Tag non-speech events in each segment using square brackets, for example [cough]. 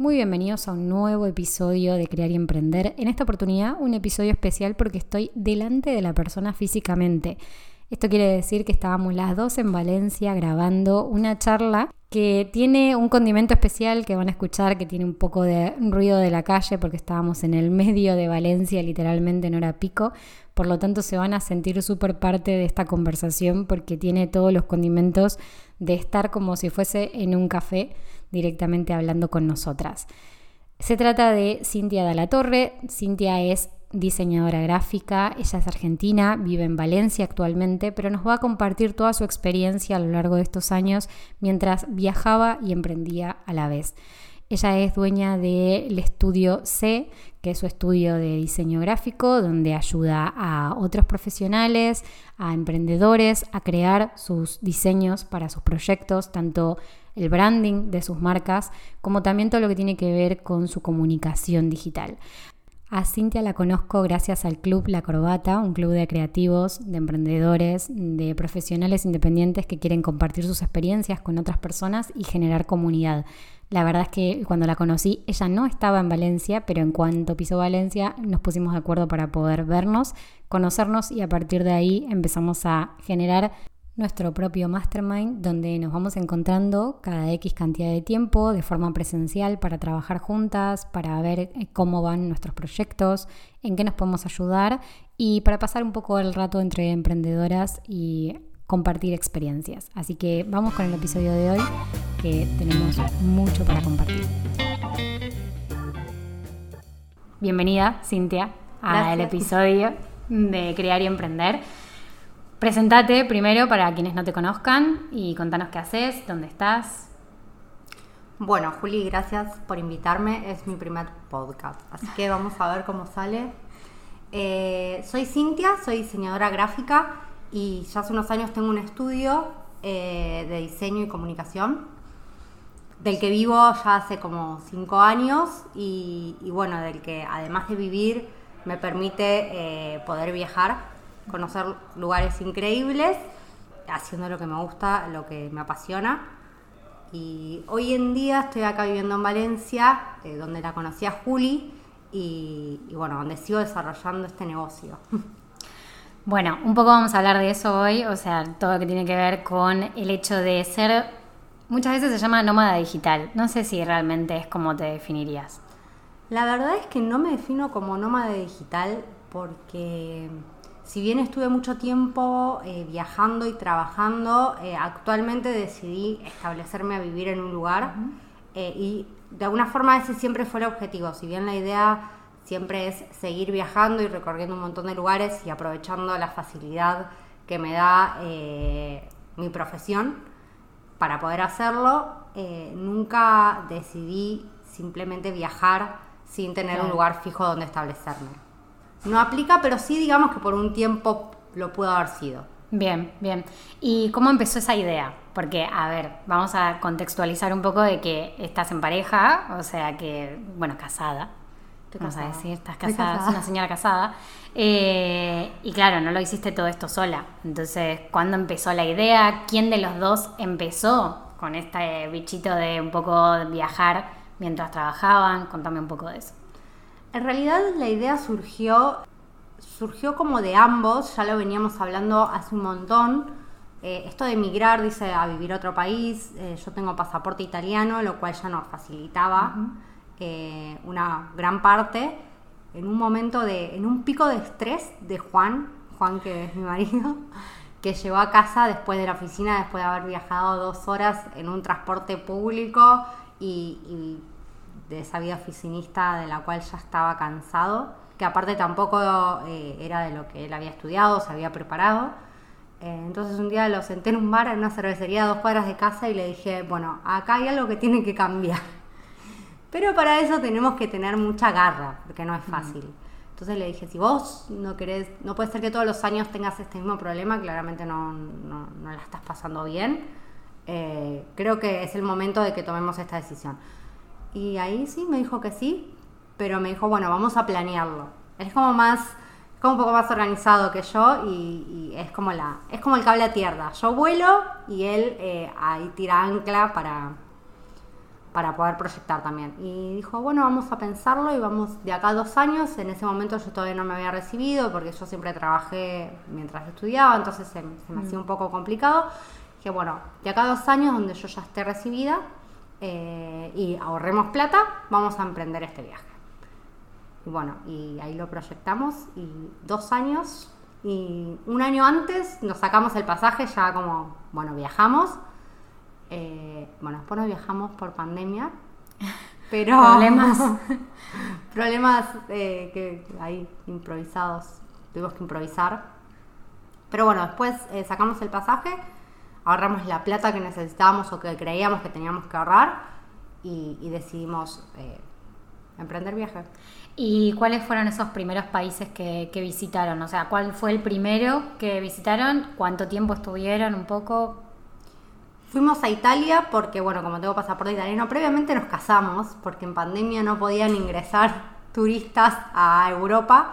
Muy bienvenidos a un nuevo episodio de Crear y Emprender. En esta oportunidad un episodio especial porque estoy delante de la persona físicamente. Esto quiere decir que estábamos las dos en Valencia grabando una charla que tiene un condimento especial que van a escuchar, que tiene un poco de ruido de la calle porque estábamos en el medio de Valencia, literalmente en hora pico. Por lo tanto, se van a sentir súper parte de esta conversación porque tiene todos los condimentos de estar como si fuese en un café directamente hablando con nosotras. Se trata de Cintia de la Torre. Cintia es diseñadora gráfica, ella es argentina, vive en Valencia actualmente, pero nos va a compartir toda su experiencia a lo largo de estos años mientras viajaba y emprendía a la vez. Ella es dueña del estudio C, que es su estudio de diseño gráfico, donde ayuda a otros profesionales, a emprendedores a crear sus diseños para sus proyectos, tanto el branding de sus marcas, como también todo lo que tiene que ver con su comunicación digital. A Cintia la conozco gracias al Club La Corbata, un club de creativos, de emprendedores, de profesionales independientes que quieren compartir sus experiencias con otras personas y generar comunidad. La verdad es que cuando la conocí, ella no estaba en Valencia, pero en cuanto pisó Valencia nos pusimos de acuerdo para poder vernos, conocernos y a partir de ahí empezamos a generar nuestro propio mastermind donde nos vamos encontrando cada X cantidad de tiempo de forma presencial para trabajar juntas, para ver eh, cómo van nuestros proyectos, en qué nos podemos ayudar y para pasar un poco el rato entre emprendedoras y compartir experiencias. Así que vamos con el episodio de hoy que tenemos mucho para compartir. Bienvenida, Cintia, al episodio de Crear y Emprender. Presentate primero para quienes no te conozcan y contanos qué haces, dónde estás. Bueno, Juli, gracias por invitarme. Es mi primer podcast, así que vamos a ver cómo sale. Eh, soy Cintia, soy diseñadora gráfica y ya hace unos años tengo un estudio eh, de diseño y comunicación del que vivo ya hace como cinco años y, bueno, del que además de vivir me permite eh, poder viajar conocer lugares increíbles, haciendo lo que me gusta, lo que me apasiona. Y hoy en día estoy acá viviendo en Valencia, eh, donde la conocí a Juli, y, bueno, donde sigo desarrollando este negocio. [laughs] Bueno, un poco vamos a hablar de eso hoy, o sea, todo lo que tiene que ver con el hecho de ser, muchas veces se llama nómada digital. No sé si realmente es como te definirías. La verdad es que no me defino como nómada digital porque si bien estuve mucho tiempo eh, viajando y trabajando, eh, actualmente decidí establecerme a vivir en un lugar eh, y de alguna forma ese siempre fue el objetivo. Si bien la idea siempre es seguir viajando y recorriendo un montón de lugares y aprovechando la facilidad que me da mi profesión para poder hacerlo, nunca decidí simplemente viajar sin tener un lugar fijo donde establecerme no aplica, pero sí digamos que por un tiempo lo pudo haber sido. Bien, bien. ¿Y cómo empezó esa idea? Porque, a ver, vamos a contextualizar un poco de que estás en pareja, o sea que, bueno, casada. Vamos a decir, estás casada, una señora casada. Eh, y claro, no lo hiciste todo esto sola. Entonces, ¿cuándo empezó la idea? ¿Quién de los dos empezó con este bichito de un poco viajar mientras trabajaban? Contame un poco de eso. En realidad la idea surgió, surgió como de ambos, ya lo veníamos hablando hace un montón. Eh, esto de emigrar, dice, a vivir a otro país, eh, yo tengo pasaporte italiano, lo cual ya nos facilitaba eh, una gran parte. En un momento de, en un pico de estrés de Juan, Juan que es mi marido, [laughs] que llegó a casa después de la oficina, después de haber viajado dos horas en un transporte público y de esa vida oficinista de la cual ya estaba cansado, que aparte tampoco eh, era de lo que él había estudiado, se había preparado. Eh, entonces un día lo senté en un bar, en una cervecería a dos cuadras de casa y le dije, bueno, acá hay algo que tiene que cambiar. [laughs] Pero para eso tenemos que tener mucha garra, porque no es fácil. Entonces le dije, si vos no querés, no puede ser que todos los años tengas este mismo problema, claramente no, no, la estás pasando bien. Eh, creo que es el momento de que tomemos esta decisión. Y ahí sí me dijo que sí, pero me dijo, bueno, vamos a planearlo. es como más, como un poco más organizado que yo y, es como la, es como el cable a tierra. Yo vuelo y él eh, ahí tira ancla para, para poder proyectar también. Y dijo, bueno, vamos a pensarlo y vamos de acá a dos años. En ese momento yo todavía no me había recibido porque yo siempre trabajé mientras estudiaba, entonces se, me hacía un poco complicado. Dije, bueno, de acá a dos años donde yo ya esté recibida eh, y ahorremos plata, vamos a emprender este viaje. Y bueno, y ahí lo proyectamos y dos años y un año antes nos sacamos el pasaje ya como, bueno, viajamos eh, bueno, después nos viajamos por pandemia, [laughs] pero... problemas. [laughs] problemas eh, que hay improvisados, tuvimos que improvisar. Pero bueno, después eh, sacamos el pasaje, ahorramos la plata que necesitábamos o que creíamos que teníamos que ahorrar y, decidimos emprender viaje. ¿Y cuáles fueron esos primeros países que, que, visitaron? O sea, ¿cuál fue el primero que visitaron? ¿Cuánto tiempo estuvieron? Un poco. Fuimos a Italia porque, bueno, como tengo pasaporte italiano, previamente nos casamos porque en pandemia no podían ingresar turistas a Europa.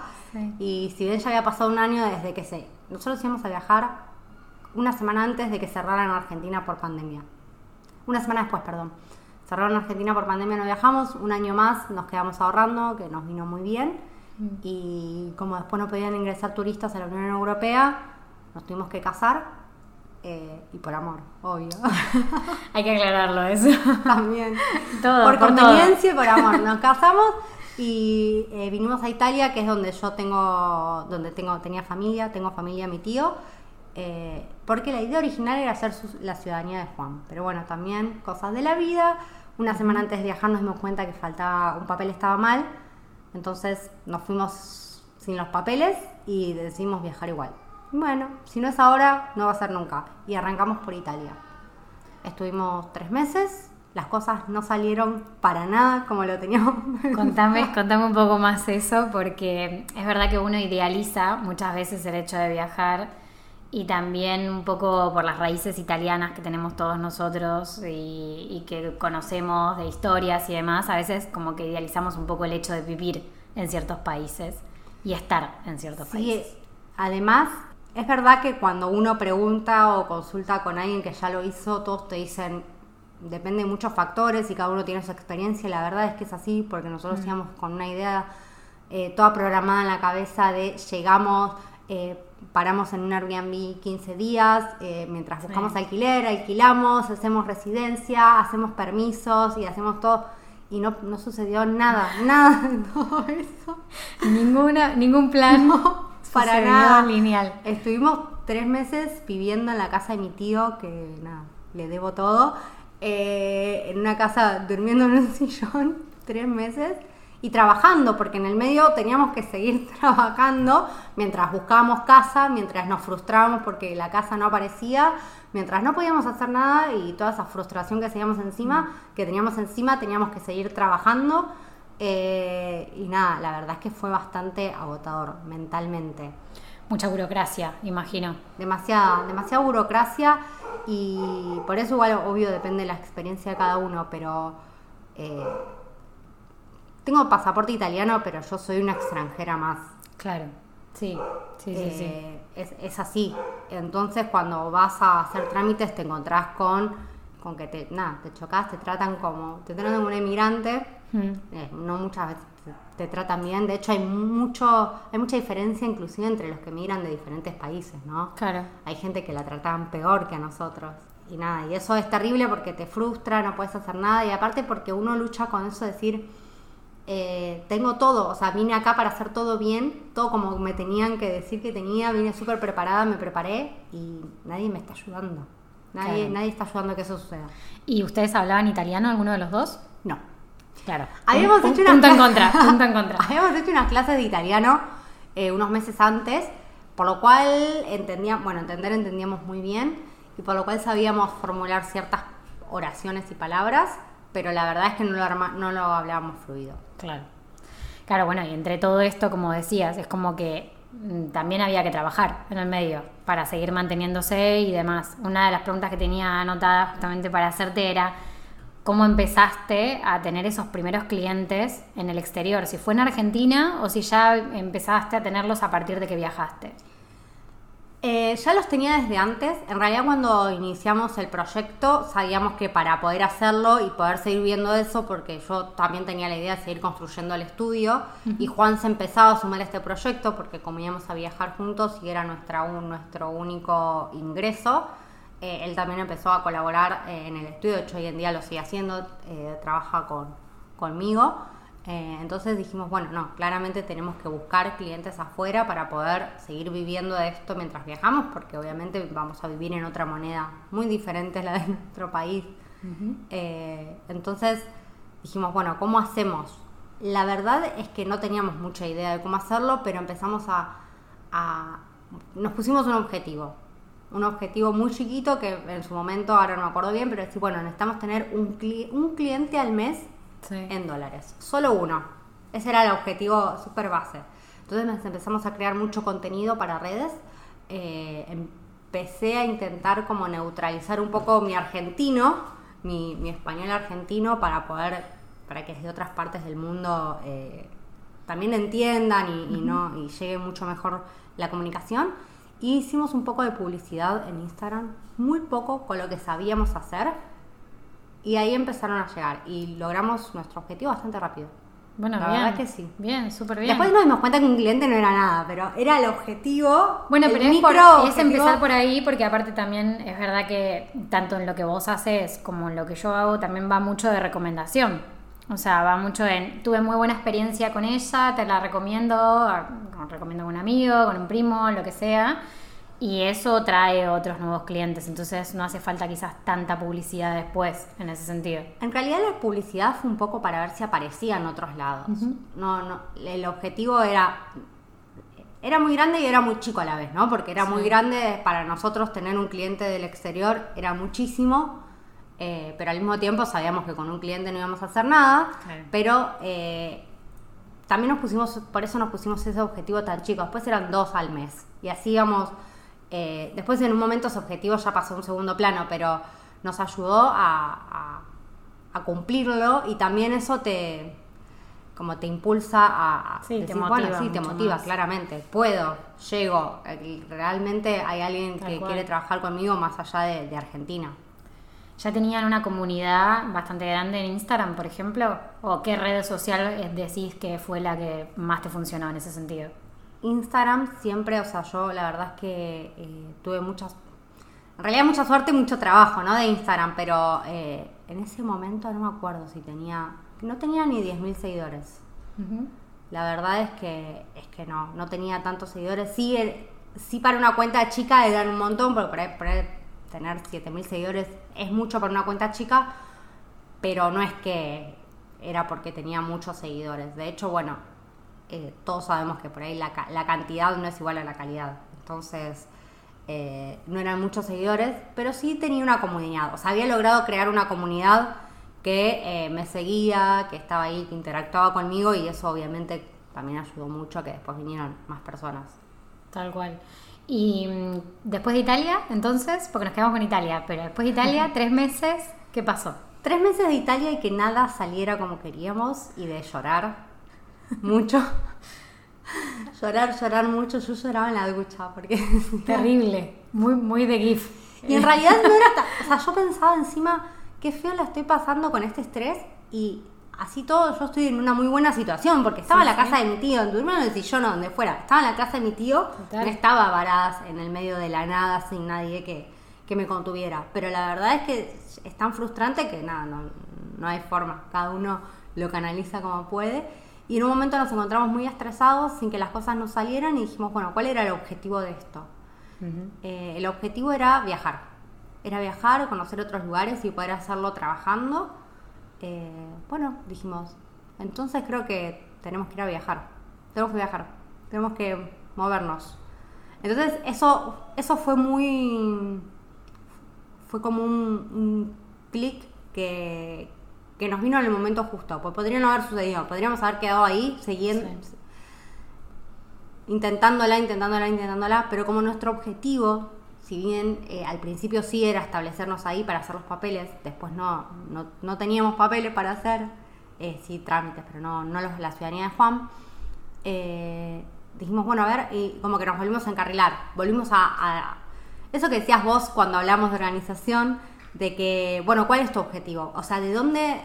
Y si bien ya había pasado un año desde que se... Nosotros íbamos a viajar una semana antes de que cerraran Argentina por pandemia. Una semana después, perdón. Cerraron Argentina por pandemia, no viajamos. Un año más nos quedamos ahorrando, que nos vino muy bien. Mm. Y como después no podían ingresar turistas a la Unión Europea, nos tuvimos que casar eh, y por amor, obvio. [laughs] Hay que aclararlo eso. También. [laughs] Todo, por, conveniencia y por amor. Nos casamos y eh, vinimos a Italia, que es donde yo tengo, donde tengo, tenía familia, tengo familia, mi tío. Eh, porque la idea original era hacer la ciudadanía de Juan. Pero bueno, también cosas de la vida. Una semana antes de viajar nos dimos cuenta que faltaba, un papel estaba mal. Entonces nos fuimos sin los papeles y decidimos viajar igual. Bueno, si no es ahora, no va a ser nunca. Y arrancamos por Italia. Estuvimos tres meses, las cosas no salieron para nada como lo teníamos. [laughs] Contame, contame un poco más eso, porque es verdad que uno idealiza muchas veces el hecho de viajar y también un poco por las raíces italianas que tenemos todos nosotros y, que conocemos de historias y demás, a veces como que idealizamos un poco el hecho de vivir en ciertos países y estar en ciertos sí, países. Además, es verdad que cuando uno pregunta o consulta con alguien que ya lo hizo, todos te dicen, depende de muchos factores y cada uno tiene su experiencia. La verdad es que es así porque nosotros mm. íbamos con una idea eh, toda programada en la cabeza de llegamos, eh, paramos en un Airbnb 15 días, eh, mientras buscamos alquiler, alquilamos, hacemos residencia, hacemos permisos y hacemos todo. Y no, no sucedió nada, [laughs] nada de todo eso. Ninguna, ningún plan. [laughs] para nada. lineal. Estuvimos tres meses viviendo en la casa de mi tío, que nada, le debo todo. Eh, en una casa durmiendo en un [laughs] sillón, tres meses. Y trabajando, porque en el medio teníamos que seguir [laughs] trabajando mientras buscábamos casa, mientras nos frustrábamos porque la casa no aparecía, mientras no podíamos hacer nada y toda esa frustración que seguíamos encima, que teníamos encima, teníamos que seguir trabajando eh, y nada, la verdad es que fue bastante agotador mentalmente. Mucha burocracia, imagino. Demasiada, demasiada burocracia y por eso igual obvio depende de la experiencia de cada uno, pero eh, tengo pasaporte italiano, pero yo soy una extranjera más. Claro, sí, sí, sí, sí. Eh, es, es así. Entonces cuando vas a hacer trámites te encontrás con con que te, nada, te chocas, te tratan como, te tratan como un emigrante, mm. eh, no muchas veces te, tratan bien, de hecho hay mucho, hay mucha diferencia inclusive entre los que emigran de diferentes países, ¿no? Claro. Hay gente que la tratan peor que a nosotros. Y nada, y eso es terrible porque te frustra, no puedes hacer nada, y aparte porque uno lucha con eso de decir, eh, tengo todo, o sea, vine acá para hacer todo bien, todo como me tenían que decir que tenía, vine súper preparada, me preparé y nadie me está ayudando. Nadie, nadie está ayudando a que eso suceda. ¿Y ustedes hablaban italiano, alguno de los dos? No. Claro. Habíamos hecho unas punto en contra, punto en contra. Habíamos hecho unas clases de italiano eh, unos meses antes, por lo cual entendíamos, bueno, entender entendíamos muy bien y por lo cual sabíamos formular ciertas oraciones y palabras, pero la verdad es que no lo, no lo hablábamos fluido. Claro. Claro, bueno, y entre todo esto, como decías, es como que Mm, también había que trabajar en el medio para seguir manteniéndose y demás. Una de las preguntas que tenía anotada justamente para hacerte era cómo empezaste a tener esos primeros clientes en el exterior, si fue en Argentina o si ya empezaste a tenerlos a partir de que viajaste. Eh, ya los tenía desde antes. En realidad cuando iniciamos el proyecto sabíamos que para poder hacerlo y poder seguir viendo eso, porque yo también tenía la idea de seguir construyendo el estudio, y Juan se empezaba a sumar a este proyecto porque como íbamos a viajar juntos y era nuestra, un, nuestro único ingreso, eh, él también empezó a colaborar eh, en el estudio, de hecho hoy en día lo sigue haciendo, trabaja con, conmigo. Eh, entonces dijimos, bueno, no, claramente tenemos que buscar clientes afuera para poder seguir viviendo de esto mientras viajamos, porque obviamente vamos a vivir en otra moneda muy diferente a la de [laughs] nuestro país. Eh, entonces dijimos, bueno, ¿cómo hacemos? La verdad es que no teníamos mucha idea de cómo hacerlo, pero empezamos a, nos pusimos un objetivo. Un objetivo muy chiquito que en su momento, ahora no me acuerdo bien, pero decir, bueno, necesitamos tener un, un cliente al mes en dólares. Solo uno. Ese era el objetivo super base. Entonces empezamos a crear mucho contenido para redes. Eh, empecé a intentar como neutralizar un poco mi argentino, mi, español argentino, para poder, para que desde otras partes del mundo eh, también entiendan y, no, y llegue mucho mejor la comunicación. Y hicimos un poco de publicidad en Instagram, muy poco con lo que sabíamos hacer y ahí empezaron a llegar y logramos nuestro objetivo bastante rápido. Bueno, la verdad que sí. Bien, súper bien. Después nos dimos cuenta que un cliente no era nada, pero era el objetivo. Bueno, pero es, empezar por ahí, porque aparte también es verdad que tanto en lo que vos haces como en lo que yo hago también va mucho de recomendación. O sea, va mucho en. Tuve muy buena experiencia con ella, te la recomiendo, recomiendo con un amigo, con un primo, lo que sea. Y eso trae otros nuevos clientes, entonces no hace falta quizás tanta publicidad después en ese sentido. En realidad la publicidad fue un poco para ver si aparecía en otros lados. No, no, el objetivo era era muy grande y era muy chico a la vez, ¿no? Porque era muy grande para nosotros tener un cliente del exterior, era muchísimo, eh, pero al mismo tiempo sabíamos que con un cliente no íbamos a hacer nada, pero eh, también nos pusimos, por eso nos pusimos ese objetivo tan chico, después eran dos al mes, y así íbamos eh, después en un momento ese objetivo ya pasó a un segundo plano, pero nos ayudó a, cumplirlo y también eso te como te impulsa a, sí, te motiva, sí, te motiva claramente, puedo, llego, realmente hay alguien que quiere trabajar conmigo más allá de, Argentina. ¿Ya tenían una comunidad bastante grande en Instagram, por ejemplo? ¿O qué red social decís que fue la que más te funcionó en ese sentido? Instagram siempre, o sea, yo la verdad es que eh, tuve muchas, en realidad mucha suerte y mucho trabajo, ¿no? De Instagram, pero eh, en ese momento no me acuerdo si tenía, no tenía ni 10.000 seguidores. La verdad es que, es que no, no tenía tantos seguidores. Sí, eh, sí para una cuenta chica eran un montón, porque por tener 7.000 seguidores es mucho para una cuenta chica, pero no es que era porque tenía muchos seguidores. De hecho, bueno, eh, todos sabemos que por ahí la, cantidad no es igual a la calidad. Entonces, eh, no eran muchos seguidores, pero sí tenía una comunidad. O sea, había logrado crear una comunidad que eh, me seguía, que estaba ahí, que interactuaba conmigo y eso obviamente también ayudó mucho a que después vinieran más personas. Tal cual. Y mm, después de Italia, entonces, porque nos quedamos con Italia, pero después de Italia, [laughs] tres meses, ¿qué pasó? Tres meses de Italia y que nada saliera como queríamos y de llorar mucho. llorar, llorar mucho. Yo lloraba en la ducha porque... [laughs] [laughs] Terrible, muy, muy de GIF. Y en realidad no era. O sea, yo pensaba encima, qué feo la estoy pasando con este estrés y así todo yo estoy en una muy buena situación porque estaba en la casa de mi tío, durmiendo en el sillón o donde fuera. Estaba en la casa de mi tío, no estaba varada en el medio de la nada sin nadie que, que me contuviera. Pero la verdad es que es tan frustrante que nada, no, no hay forma. Cada uno lo canaliza como puede. Y en un momento nos encontramos muy estresados sin que las cosas nos salieran y dijimos, bueno, ¿cuál era el objetivo de esto? Eh, el objetivo era viajar. Era viajar, conocer otros lugares y poder hacerlo trabajando. Eh, bueno, dijimos, entonces creo que tenemos que ir a viajar. Tenemos que viajar. Tenemos que movernos. Entonces eso, eso fue muy... Fue como un, un clic que, que nos vino en el momento justo, pues podría no haber sucedido, podríamos haber quedado ahí siguiendo, intentándola, intentándola, intentándola, pero como nuestro objetivo, si bien eh, al principio sí era establecernos ahí para hacer los papeles, después no, no, teníamos papeles para hacer, eh, sí trámites, pero no, no los, la ciudadanía de Juan, eh, dijimos, bueno, a ver, y como que nos volvimos a encarrilar, volvimos a, a eso que decías vos cuando hablamos de organización, de que, bueno, ¿cuál es tu objetivo? O sea, ¿de dónde,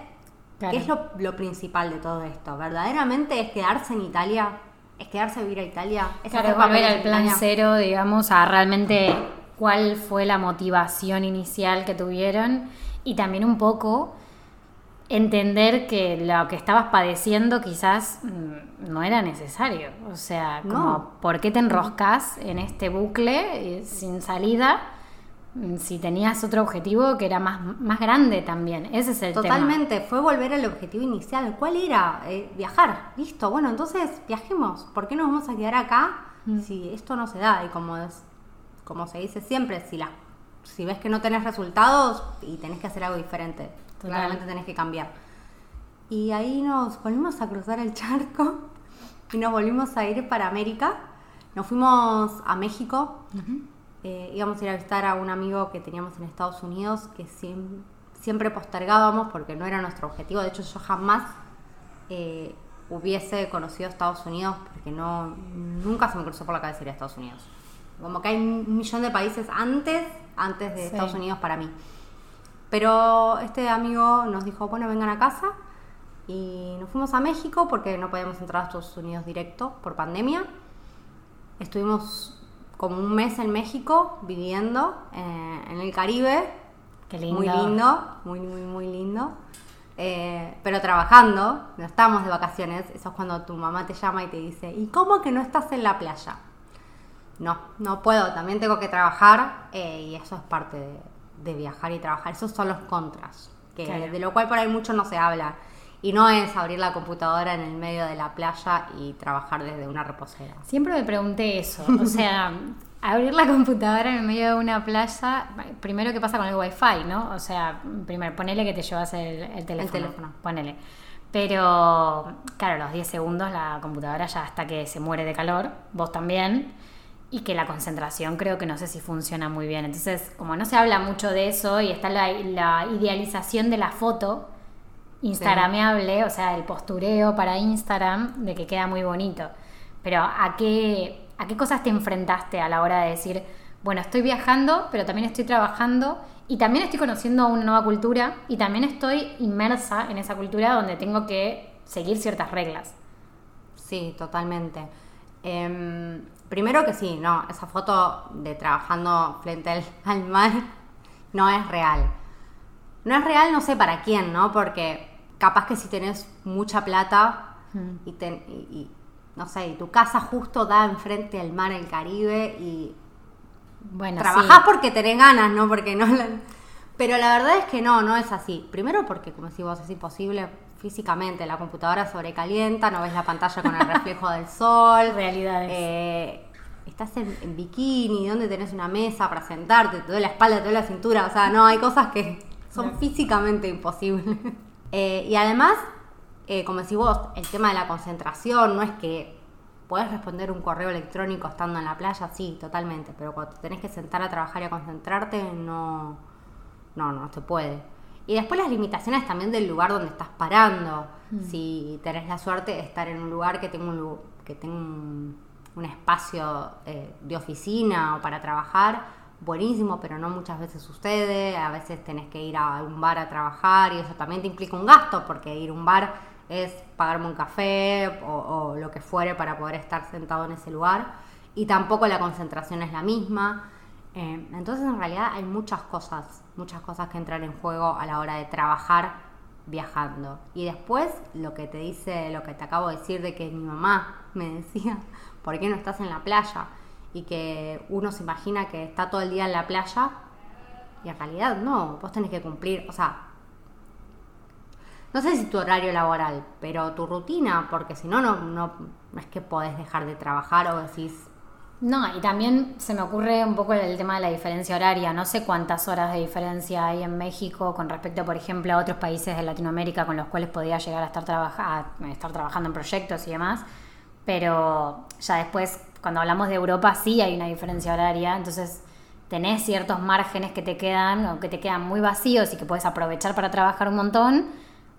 Claro. qué es lo, lo principal de todo esto? ¿Verdaderamente es quedarse en Italia? ¿Es quedarse a vivir a Italia? ¿Es Claro, volver al plan Italia? cero, digamos, a realmente cuál fue la motivación inicial que tuvieron y también un poco entender que lo que estabas padeciendo quizás mm, no era necesario. O sea, como, No. ¿por qué te enroscas en este bucle eh, sin salida si tenías otro objetivo que era más, más grande también? Ese es el tema. Totalmente, fue volver al objetivo inicial. ¿Cuál era? Eh, viajar. Listo, bueno, entonces viajemos. ¿Por qué nos vamos a quedar acá Mm. si esto no se da? Y como es, como se dice siempre, si la, si ves que no tenés resultados y tenés que hacer algo diferente, Total. claramente tenés que cambiar. Y ahí nos volvimos a cruzar el charco [laughs] y nos volvimos a ir para América. Nos fuimos a México. Eh, íbamos a ir a visitar a un amigo que teníamos en Estados Unidos que siem- siempre postergábamos porque no era nuestro objetivo. De hecho, yo jamás eh, hubiese conocido Estados Unidos porque no nunca se me cruzó por la cabeza ir a Estados Unidos. Como que hay un millón de países antes, antes de Sí. Estados Unidos para mí. Pero este amigo nos dijo, bueno, vengan a casa. Y nos fuimos a México porque no podíamos entrar a Estados Unidos directo por pandemia. Estuvimos como un mes en México viviendo eh, en el Caribe. Qué lindo. Muy lindo, muy, muy, muy lindo. Eh, pero trabajando, no estábamos de vacaciones. Eso es cuando tu mamá te llama y te dice, ¿y cómo que no estás en la playa? No, no puedo, también tengo que trabajar eh, y eso es parte de, de viajar y trabajar. Esos son los contras, que, Claro. de lo cual por ahí mucho no se habla. Y no es abrir la computadora en el medio de la playa y trabajar desde una reposera. Siempre me pregunté eso. O sea, [laughs] abrir la computadora en el medio de una playa, primero qué pasa con el wifi, ¿no? O sea, primero ponele que te llevas el, el teléfono. teléfono. Ponele. Pero, claro, los 10 segundos la computadora ya hasta que se muere de calor, vos también. Y que la concentración creo que no sé si funciona muy bien. Entonces, como no se habla mucho de eso y está la, la idealización de la foto, instagrameable, o sea, el postureo para Instagram, de que queda muy bonito. Pero ¿a qué, ¿a qué cosas te enfrentaste a la hora de decir, bueno, estoy viajando, pero también estoy trabajando y también estoy conociendo una nueva cultura y también estoy inmersa en esa cultura donde tengo que seguir ciertas reglas? Sí, totalmente. Em, primero que sí, no, esa foto de trabajando frente al, al mar no es real. No es real, no sé para quién, ¿no? Porque capaz que si tenés mucha plata Mm. y, ten- y- y, no sé, y tu casa justo da enfrente al mar, el Caribe y Bueno, Trabajás sí. porque tenés ganas, ¿no? Porque no. la- Pero la verdad es que no, no es así. Primero porque, como decís vos, es imposible físicamente. La computadora sobrecalienta, no ves la pantalla con el reflejo del sol. [laughs] Realidades. Eh, estás en, en bikini, donde tenés una mesa para sentarte, te duele la espalda, te duele la cintura. O sea, no, hay cosas que son No. físicamente imposibles. Eh, y además, eh, como decís vos, el tema de la concentración no es que podés responder un correo electrónico estando en la playa, sí, totalmente, pero cuando te tenés que sentar a trabajar y a concentrarte, no, no, no se puede. Y después las limitaciones también del lugar donde estás parando. Si tenés la suerte de estar en un lugar que tenga un, que tenga un, un espacio eh, de oficina o para trabajar, buenísimo, pero no muchas veces sucede. A veces tenés que ir a un bar a trabajar y eso también te implica un gasto, porque ir a un bar es pagarme un café o, lo que fuere para poder estar sentado en ese lugar. Y tampoco la concentración es la misma. Eh, entonces en realidad hay muchas cosas, muchas cosas que entran en juego a la hora de trabajar viajando. Y después lo que te dice, lo que te acabo de decir de que mi mamá me [laughs] decía, ¿por qué no estás en la playa? Y que uno se imagina que está todo el día en la playa y en realidad no, vos tenés que cumplir, o sea, no sé si tu horario laboral, pero tu rutina, porque si no, no, no es que podés dejar de trabajar o decís, No, y también se me ocurre un poco el tema de la diferencia horaria. No sé cuántas horas de diferencia hay en México con respecto, por ejemplo, a otros países de Latinoamérica con los cuales podía llegar a estar, a estar trabajando en proyectos y demás. Pero ya después, cuando hablamos de Europa, sí hay una diferencia horaria. Entonces, tenés ciertos márgenes que te quedan o que te quedan muy vacíos y que puedes aprovechar para trabajar un montón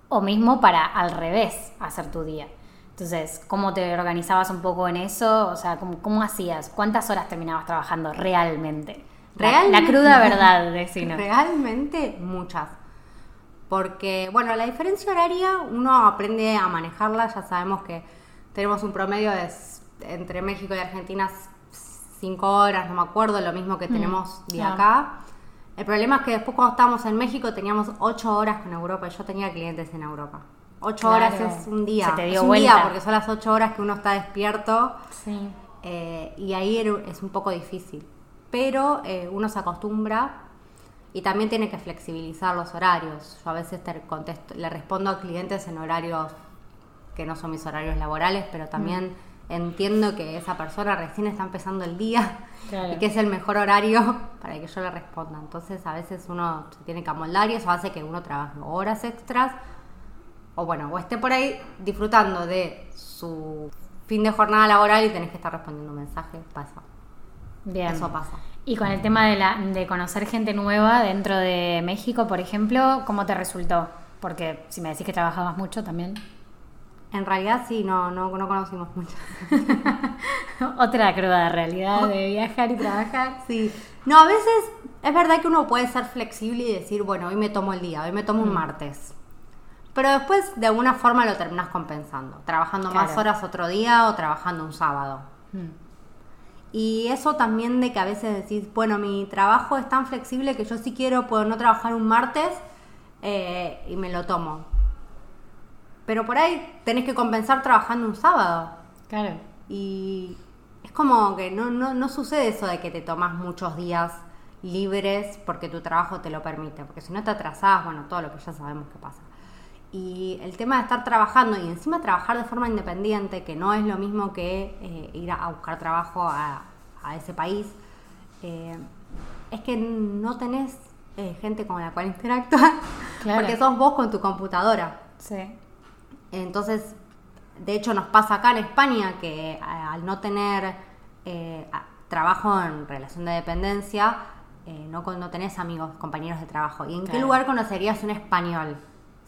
o mismo para al revés hacer tu día. Entonces, ¿cómo te organizabas un poco en eso? O sea, ¿cómo, cómo hacías? ¿Cuántas horas terminabas trabajando realmente? La- Realmente. La, cruda verdad, decino. [laughs] Realmente muchas. Porque, bueno, la diferencia horaria uno aprende a manejarla. Ya sabemos que tenemos un promedio de entre México y Argentina cinco horas, no me acuerdo, lo mismo que tenemos de acá. El problema es que después cuando estábamos en México teníamos ocho horas con Europa y yo tenía clientes en Europa. Ocho Claro. horas es un día. Se te dio es un vuelta. día porque son las ocho horas que uno está despierto. Sí. Eh, y ahí es un poco difícil. Pero eh, uno se acostumbra y también tiene que flexibilizar los horarios. Yo a veces te contesto, le respondo a clientes en horarios que no son mis horarios laborales, pero también entiendo que esa persona recién está empezando el día [laughs] Claro. y que es el mejor horario [laughs] para que yo le responda. Entonces a veces uno se tiene que amoldar y eso hace que uno trabaje horas extras o bueno, o esté por ahí disfrutando de su fin de jornada laboral y tenés que estar respondiendo mensajes, pasa. Bien. Eso pasa. Y con el tema de, la, de conocer gente nueva dentro de México, por ejemplo, ¿cómo te resultó? Porque si me decís que trabajabas mucho también. En realidad sí, no, no, no conocimos mucho. [laughs] Otra cruda realidad de viajar y trabajar. Sí. No, a veces es verdad que uno puede ser flexible y decir, bueno, hoy me tomo el día, hoy me tomo un martes. Pero después de alguna forma lo terminas compensando, trabajando más horas otro día o trabajando un sábado. Mm. Y eso también de que a veces decís, bueno, mi trabajo es tan flexible que yo si quiero puedo no trabajar un martes eh, y me lo tomo. Pero por ahí tenés que compensar trabajando un sábado. Claro. Y es como que no, no, no sucede eso de que te tomas muchos días libres porque tu trabajo te lo permite. Porque si no te atrasás, bueno, todo lo que ya sabemos que pasa. Y el tema de estar trabajando y encima trabajar de forma independiente, que no es lo mismo que eh, ir a, buscar trabajo a, a ese país, eh, es que no tenés eh, gente con la cual interactuar, [laughs] Claro. porque sos vos con tu computadora. Sí. Entonces, de hecho nos pasa acá en España que eh, al no tener eh, trabajo en relación de dependencia, eh, no, no tenés amigos, compañeros de trabajo. ¿Y en qué lugar conocerías un español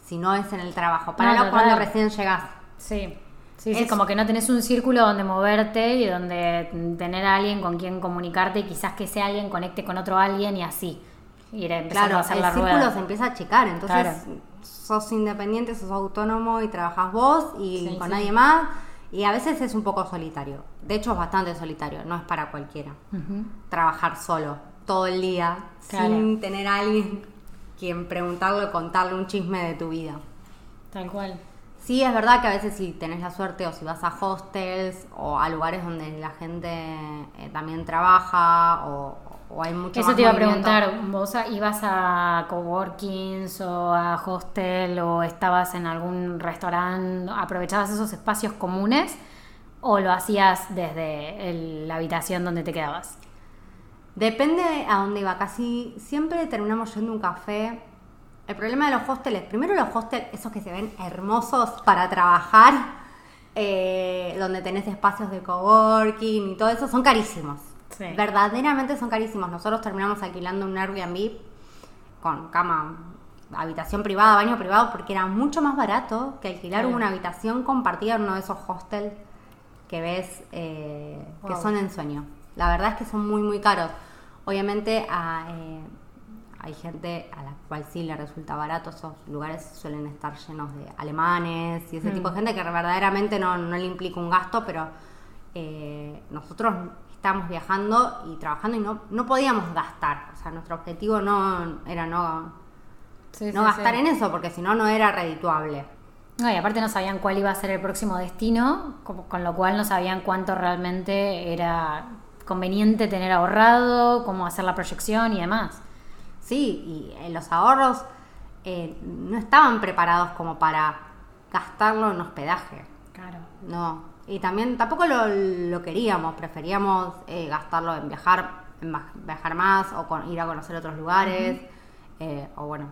si no es en el trabajo? Para No, cuando recién llegás. Sí. Sí, sí, Es- como que no tenés un círculo donde moverte y donde tener a alguien con quien comunicarte y quizás que ese alguien conecte con otro alguien y así. Ir empezando Claro, a hacer el la círculo rueda. se empieza a achicar, entonces Claro. Sos independiente, sos autónomo y trabajas vos y Sí, con sí. nadie más. Y a veces es un poco solitario. De hecho, es bastante solitario, no es para cualquiera. Trabajar solo todo el día Claro. sin tener a alguien quien preguntarle o contarle un chisme de tu vida. Tal cual. Sí, es verdad que a veces si tenés la suerte o si vas a hostels o a lugares donde la gente eh, también trabaja o, o hay mucho Eso más te iba a preguntar, ¿vos ibas a coworkings o a hostel o estabas en algún restaurante, aprovechabas esos espacios comunes o lo hacías desde el- la habitación donde te quedabas? Depende de a dónde iba. Casi siempre terminamos yendo a un café. El problema de los hostels, primero los hostels, esos que se ven hermosos para trabajar, eh, donde tenés espacios de coworking y todo eso, son carísimos. Sí. Verdaderamente son carísimos. Nosotros terminamos alquilando un Airbnb con cama, habitación privada, baño privado, porque era mucho más barato que alquilar una habitación compartida en uno de esos hostels que ves eh, que son ensueño. La verdad es que son muy, muy caros. Obviamente a, eh, hay gente a la cual sí le resulta barato. Esos lugares suelen estar llenos de alemanes y ese Mm. tipo de gente que verdaderamente no, no le implica un gasto, pero eh, nosotros estábamos viajando y trabajando y no, no podíamos gastar. O sea, nuestro objetivo no era no, no gastar en eso, porque si no, no era redituable. No, y aparte no sabían cuál iba a ser el próximo destino, con lo cual no sabían cuánto realmente era conveniente tener ahorrado, cómo hacer la proyección y demás. Sí, y eh, los ahorros eh, no estaban preparados como para gastarlo en hospedaje. Claro. No. Y también tampoco lo, lo queríamos, preferíamos eh, gastarlo en viajar, en viajar más o con, ir a conocer otros lugares, eh, o bueno,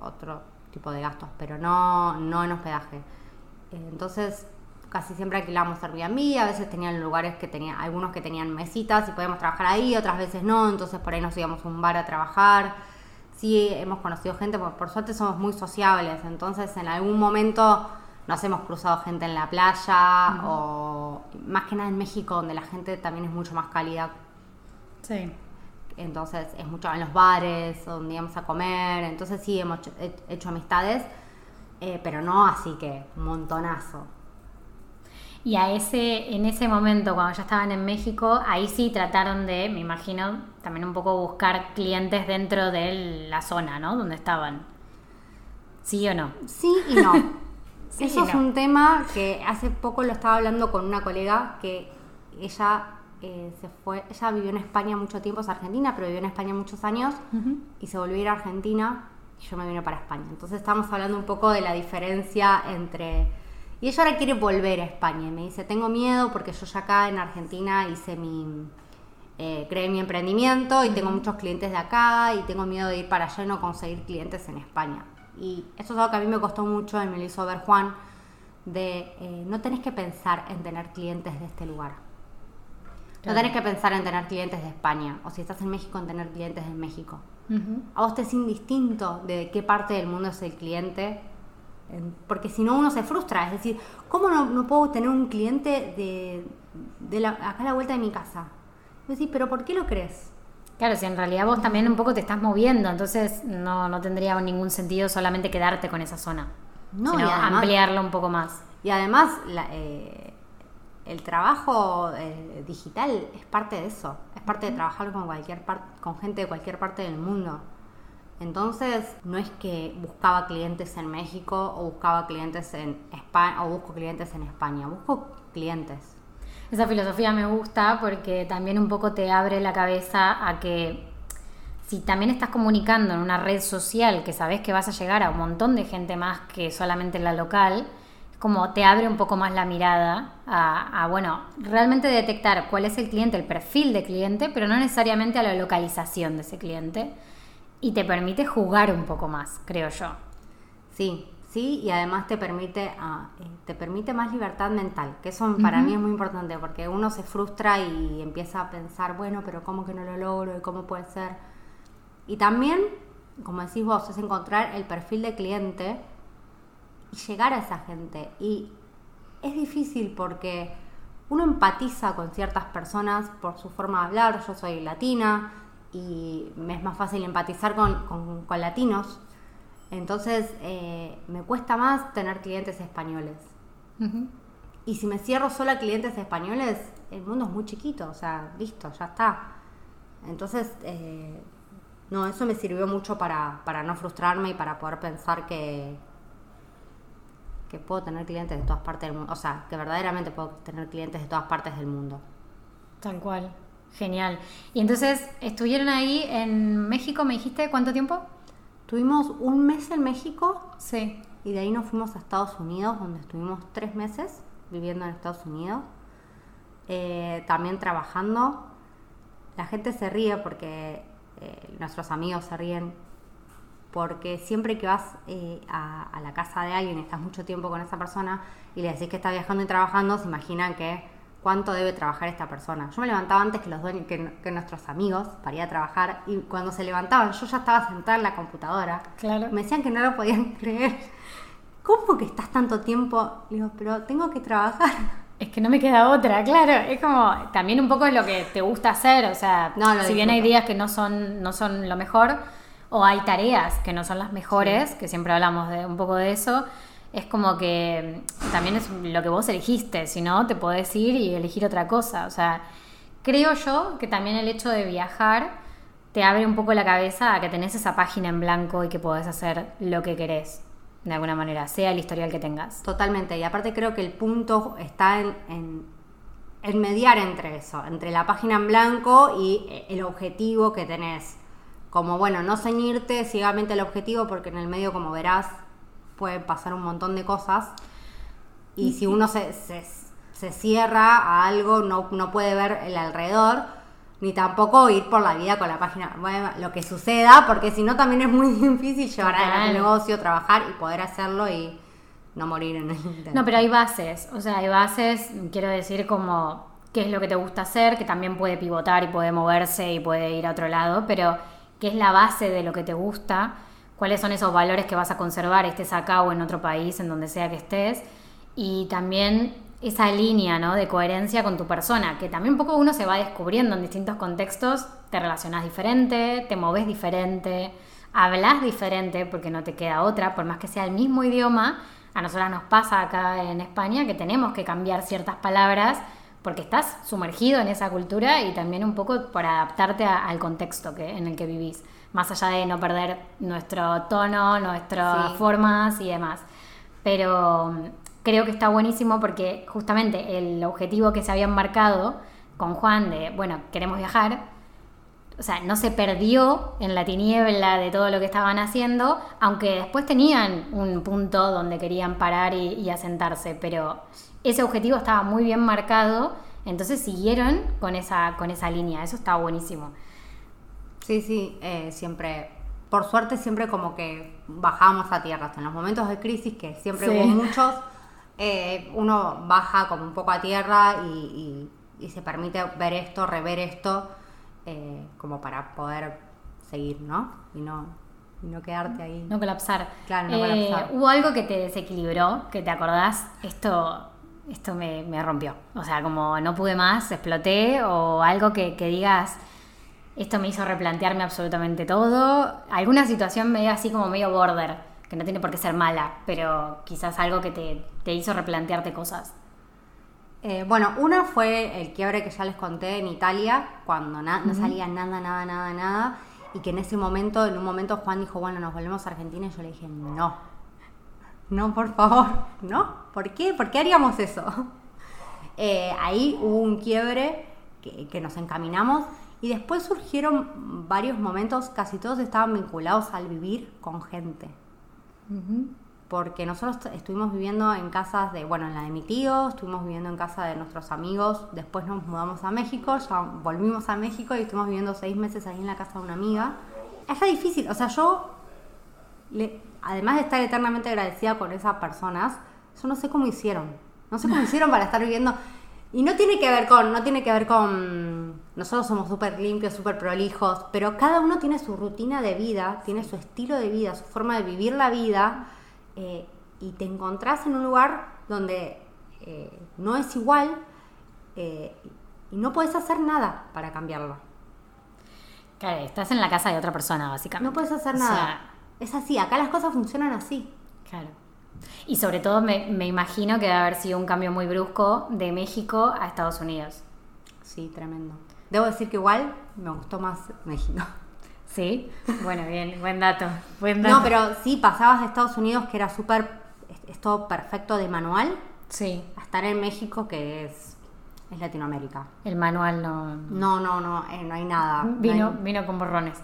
otro tipo de gastos, pero no, no en hospedaje. Eh, entonces, casi siempre alquilamos Airbnb, a veces tenían lugares que tenían, algunos que tenían mesitas y podíamos trabajar ahí, otras veces no, entonces por ahí nos íbamos a un bar a trabajar. Sí, hemos conocido gente, porque por suerte somos muy sociables, entonces en algún momento nos hemos cruzado gente en la playa o más que nada en México donde la gente también es mucho más cálida. Sí. Entonces es mucho en los bares donde íbamos a comer. Entonces sí hemos hecho, hecho amistades, eh, pero no así que un montonazo. Y a ese, en ese momento, cuando ya estaban en México, ahí sí trataron de, me imagino, también un poco buscar clientes dentro de la zona, ¿no? Donde estaban. ¿Sí o no? Sí y no. [laughs] Sí Eso es un tema que hace poco lo estaba hablando con una colega que ella eh, se fue, ella vivió en España mucho tiempo, es argentina, pero vivió en España muchos años y se volvió a ir a Argentina y yo me vine para España. Entonces estamos hablando un poco de la diferencia entre... Y ella ahora quiere volver a España y me dice, tengo miedo porque yo ya acá en Argentina hice mi... eh, creé mi emprendimiento y tengo muchos clientes de acá y tengo miedo de ir para allá y no conseguir clientes en España. Y eso es algo que a mí me costó mucho y me lo hizo ver Juan, de eh, no tenés que pensar en tener clientes de este lugar. No tenés que pensar en tener clientes de España o si estás en México en tener clientes de México. A vos te es indistinto de qué parte del mundo es el cliente, en- porque si no uno se frustra. Es decir, ¿cómo no, no puedo tener un cliente de, de la- acá a la vuelta de mi casa? Y vos decís, ¿pero por qué lo crees? Claro, si en realidad vos también un poco te estás moviendo, entonces no, no tendría ningún sentido solamente quedarte con esa zona. No, sino además- ampliarlo un poco más. Y además, la- eh, el trabajo eh, digital es parte de eso. Es parte de trabajar con cualquier con gente de cualquier parte del mundo. Entonces, no es que buscaba clientes en México o buscaba clientes en España o busco clientes en España. Busco clientes. Esa filosofía me gusta porque también un poco te abre la cabeza a que si también estás comunicando en una red social que sabes que vas a llegar a un montón de gente más que solamente la local, como te abre un poco más la mirada a, a, bueno, realmente detectar cuál es el cliente, el perfil de cliente, pero no necesariamente a la localización de ese cliente. Y te permite jugar un poco más, creo yo. Sí, sí, y además te permite, ah, eh, te permite más libertad mental, que eso para mí es muy importante, porque uno se frustra y empieza a pensar, bueno, pero ¿cómo que no lo logro? ¿Y cómo puede ser? Y también, como decís vos, es encontrar el perfil de cliente y llegar a esa gente. Y es difícil porque uno empatiza con ciertas personas por su forma de hablar, yo soy latina y me es más fácil empatizar con, con- con latinos, entonces eh, me cuesta más tener clientes españoles. Y si me cierro solo a clientes españoles, el mundo es muy chiquito, o sea, listo, ya está. Entonces, eh, no, eso me sirvió mucho para, para no frustrarme y para poder pensar que, que puedo tener clientes de todas partes del mundo. O sea, que verdaderamente puedo tener clientes de todas partes del mundo. Tal cual. Genial. Y entonces, ¿estuvieron ahí en México? ¿Me dijiste cuánto tiempo? Tuvimos un mes en México Sí. y de ahí nos fuimos a Estados Unidos, donde estuvimos tres meses viviendo en Estados Unidos. Eh, también trabajando. La gente se ríe porque eh, nuestros amigos se ríen porque siempre que vas eh, a, a la casa de alguien, estás mucho tiempo con esa persona y le decís que está viajando y trabajando, se imaginan que cuánto debe trabajar esta persona. Yo me levantaba antes que los dueños, que, que nuestros amigos para ir a trabajar y cuando se levantaban yo ya estaba sentada en la computadora. Claro. Me decían que no lo podían [laughs] creer. ¿Cómo que estás tanto tiempo? Le digo, pero tengo que trabajar. Es que no me queda otra, claro. Es como también un poco es lo que te gusta hacer. O sea, No, si bien hay días que no son, no son lo mejor, o hay tareas que no son las mejores, que siempre hablamos de un poco de eso, es como que mm, también es lo que vos elegiste. Si no, te podés ir y elegir otra cosa. O sea, creo yo que también el hecho de viajar te abre un poco la cabeza a que tenés esa página en blanco y que podés hacer lo que querés, de alguna manera, sea el historial que tengas. Totalmente. Y aparte creo que el punto está en, en, mediar entre eso, entre la página en blanco y eh, el objetivo que tenés. Como, bueno, no ceñirte ciegamente al objetivo porque en el medio, como verás, puede pasar un montón de cosas. Y si uno se, se, se cierra a algo, no, no puede ver el alrededor, ni tampoco ir por la vida con la página, bueno, lo que suceda, porque si no también es muy [laughs] difícil llevar adelante el negocio, trabajar y poder hacerlo y no morir en el intento. No, pero hay bases, o sea, hay bases, quiero decir, como qué es lo que te gusta hacer, que también puede pivotar y puede moverse y puede ir a otro lado, pero qué es la base de lo que te gusta. Cuáles son esos valores que vas a conservar, estés acá o en otro país, en donde sea que estés, y también esa línea ¿no? de coherencia con tu persona, que también un poco uno se va descubriendo en distintos contextos, te relacionas diferente, te moves diferente, hablas diferente porque no te queda otra, por más que sea el mismo idioma, a nosotras nos pasa acá en España que tenemos que cambiar ciertas palabras porque estás sumergido en esa cultura y también un poco para adaptarte al contexto que, en el que vivís, más allá de no perder nuestro tono, nuestras formas y demás. Pero mm, creo que está buenísimo porque justamente el objetivo que se habían marcado con Juan de, bueno, queremos viajar, o sea, no se perdió en la tiniebla de todo lo que estaban haciendo, aunque después tenían un punto donde querían parar y, asentarse, pero ese objetivo estaba muy bien marcado, entonces siguieron con esa, con esa línea, eso estaba buenísimo. Sí, sí, eh, siempre, por suerte siempre como que bajamos a tierra, en los momentos de crisis, que siempre hubo muchos, eh, uno baja como un poco a tierra y se permite ver esto, rever esto eh, como para poder seguir, ¿no? Y no, no quedarte ahí. No colapsar. Claro, no eh, colapsar. ¿Hubo algo que te desequilibró, que te acordás? Esto, esto me, rompió. O sea, como no pude más, exploté, o algo que, digas, esto me hizo replantearme absolutamente todo. Alguna situación medio así como medio border, que no tiene por qué ser mala, pero quizás algo que te, te hizo replantearte cosas. Eh, bueno, una fue el quiebre que ya les conté en Italia, cuando no salía nada, nada, nada, nada, y que en ese momento, en un momento Juan dijo, bueno, nos volvemos a Argentina, y yo le dije, no, no, por favor, no, ¿por qué? ¿Por qué haríamos eso? [laughs] Eh, ahí hubo un quiebre que, nos encaminamos y después surgieron varios momentos, casi todos estaban vinculados al vivir con gente porque nosotros estuvimos viviendo en casas de, bueno, en la de mi tío, estuvimos viviendo en casa de nuestros amigos, después nos mudamos a México, ya volvimos a México y estuvimos viviendo seis meses ahí en la casa de una amiga. Es difícil, o sea, yo, además de estar eternamente agradecida con esas personas, yo no sé cómo hicieron, no sé cómo [laughs] hicieron para estar viviendo. Y no tiene que ver con, no tiene que ver con, nosotros somos súper limpios, súper prolijos, pero cada uno tiene su rutina de vida, tiene su estilo de vida, su forma de vivir la vida eh, y te encontrás en un lugar donde eh, no es igual eh, y no puedes hacer nada para cambiarlo. Claro, estás en la casa de otra persona, básicamente. No puedes hacer nada. es así, acá las cosas funcionan así. Claro. Y sobre todo me, me, imagino que debe haber sido un cambio muy brusco de México a Estados Unidos. Sí, tremendo. Debo decir que igual me gustó más México. [laughs] Sí, bueno, bien, buen dato, buen dato. No, pero sí, pasabas de Estados Unidos, que era súper, es, todo perfecto de manual, sí. a estar en México, que es, es Latinoamérica. El manual no... No, no, no, eh, no hay nada. Vino, [laughs] vino con borrones.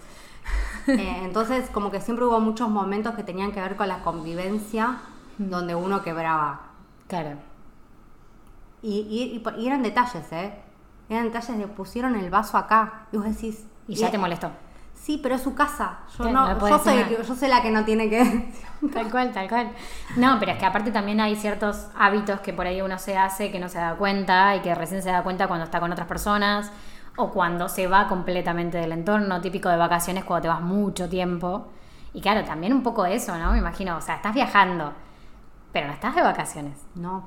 Eh, entonces, como que siempre hubo muchos momentos que tenían que ver con la convivencia, donde uno quebraba. Claro. Y, y, eran detalles, ¿eh? Eran detalles de pusieron el vaso acá. Y vos decís... Y ya te molestó. Sí, pero es su casa. Yo no, yo, soy, yo soy la que no tiene que. tal cual, tal cual. No, pero es que aparte también hay ciertos hábitos que por ahí uno se hace que no se da cuenta y que recién se da cuenta cuando está con otras personas o cuando se va completamente del entorno, típico de vacaciones cuando te vas mucho tiempo. Y claro, también un poco eso, ¿no? Me imagino, o sea, estás viajando, pero no estás de vacaciones. No.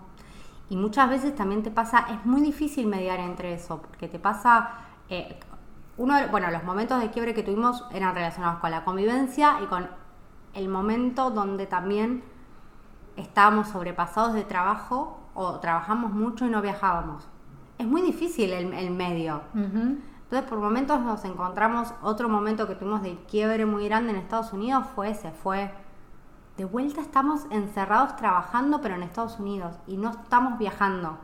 Y muchas veces también te pasa, es muy difícil mediar entre eso, porque te pasa, eh, uno, bueno, los momentos de quiebre que tuvimos eran relacionados con la convivencia y con el momento donde también estábamos sobrepasados de trabajo o trabajamos mucho y no viajábamos. Es muy difícil el, medio. Entonces, por momentos nos encontramos, otro momento que tuvimos de quiebre muy grande en Estados Unidos fue ese, fue, de vuelta estamos encerrados trabajando, pero en Estados Unidos, y no estamos viajando.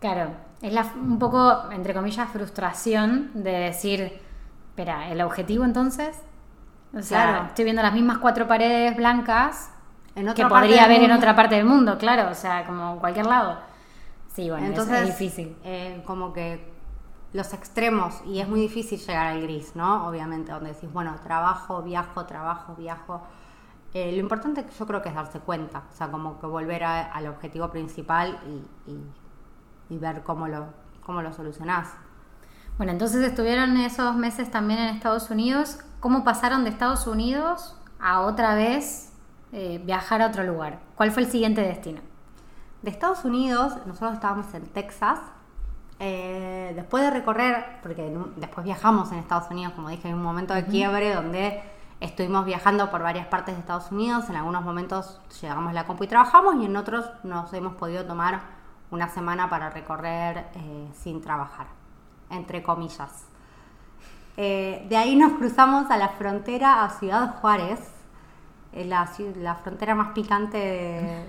Claro, es la, un poco, entre comillas, frustración de decir, espera, ¿el objetivo entonces? O sea, estoy viendo las mismas cuatro paredes blancas que podría haber en otra parte del mundo, claro, o sea, como en cualquier lado. Sí, bueno, entonces es difícil. Eh, como que los extremos, y es muy difícil llegar al gris, ¿no? Obviamente, donde decís, bueno, trabajo, viajo, trabajo, viajo. Eh, lo importante yo creo que es darse cuenta, o sea, como que volver al objetivo principal y y ver cómo lo, cómo lo solucionás. Bueno, entonces estuvieron esos meses también en Estados Unidos. ¿Cómo pasaron de Estados Unidos a otra vez eh, viajar a otro lugar? ¿Cuál fue el siguiente destino? De Estados Unidos, nosotros estábamos en Texas. Eh, después de recorrer, porque después viajamos en Estados Unidos, como dije, en un momento de quiebre donde estuvimos viajando por varias partes de Estados Unidos. En algunos momentos llegamos a la compu y trabajamos, y en otros nos hemos podido tomar una semana para recorrer eh, sin trabajar, entre comillas. Eh, de ahí nos cruzamos a la frontera a Ciudad Juárez, la, la frontera más picante de...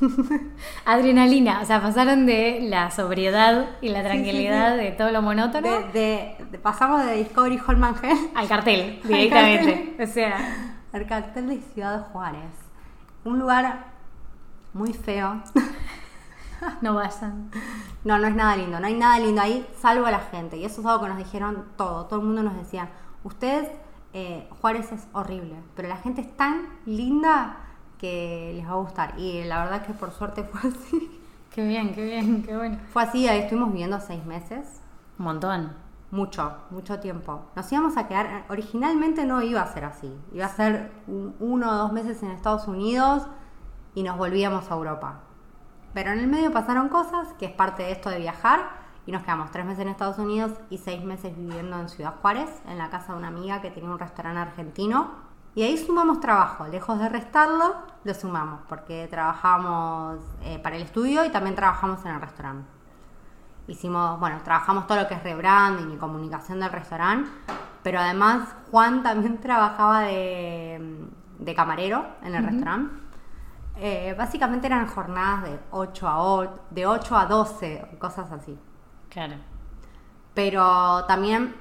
[laughs] Adrenalina, o sea, pasaron de la sobriedad y la tranquilidad de todo lo monótono. De, pasamos de Discovery Hall [laughs] al cartel, [laughs] directamente. O sea. Al cartel de Ciudad Juárez. Un lugar muy feo. no vayan. No, no es nada lindo. No hay nada lindo ahí, salvo a la gente. Y eso es algo que nos dijeron todo. Todo el mundo nos decía, ustedes, eh, Juárez es horrible, pero la gente es tan linda que les va a gustar. Y la verdad que por suerte fue así. [laughs] Qué bien, qué bien, qué bueno. Fue así, ahí estuvimos viviendo seis meses. Un montón. Mucho, mucho tiempo. Nos íbamos a quedar, originalmente no iba a ser así. Iba a ser uno o dos meses en Estados Unidos y nos volvíamos a Europa. Pero en el medio pasaron cosas, que es parte de esto de viajar, y nos quedamos tres meses en Estados Unidos y seis meses viviendo en Ciudad Juárez, en la casa de una amiga que tenía un restaurante argentino. Y ahí sumamos trabajo, lejos de restarlo, lo sumamos, porque trabajamos eh, para el estudio y también trabajamos en el restaurante. Hicimos, bueno, trabajamos todo lo que es rebranding y comunicación del restaurante, pero además Juan también [laughs] trabajaba de, camarero en el restaurante eh, básicamente eran jornadas de 8 a 8, de 8 a 12, cosas así. Claro. Pero también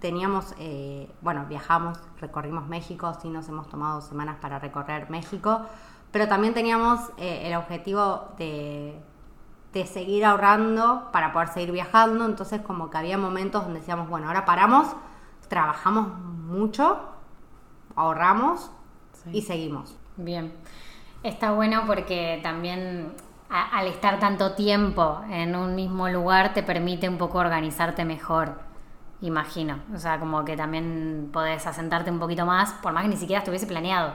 teníamos, eh, bueno, viajamos, recorrimos México, sí nos hemos tomado semanas para recorrer México, pero también teníamos eh, el objetivo de, de seguir ahorrando para poder seguir viajando, entonces como que había momentos donde decíamos, bueno, ahora paramos, trabajamos mucho, ahorramos y seguimos. Bien. Está bueno porque también al estar tanto tiempo en un mismo lugar te permite un poco organizarte mejor, imagino. O sea, como que también podés asentarte un poquito más, por más que ni siquiera estuviese planeado.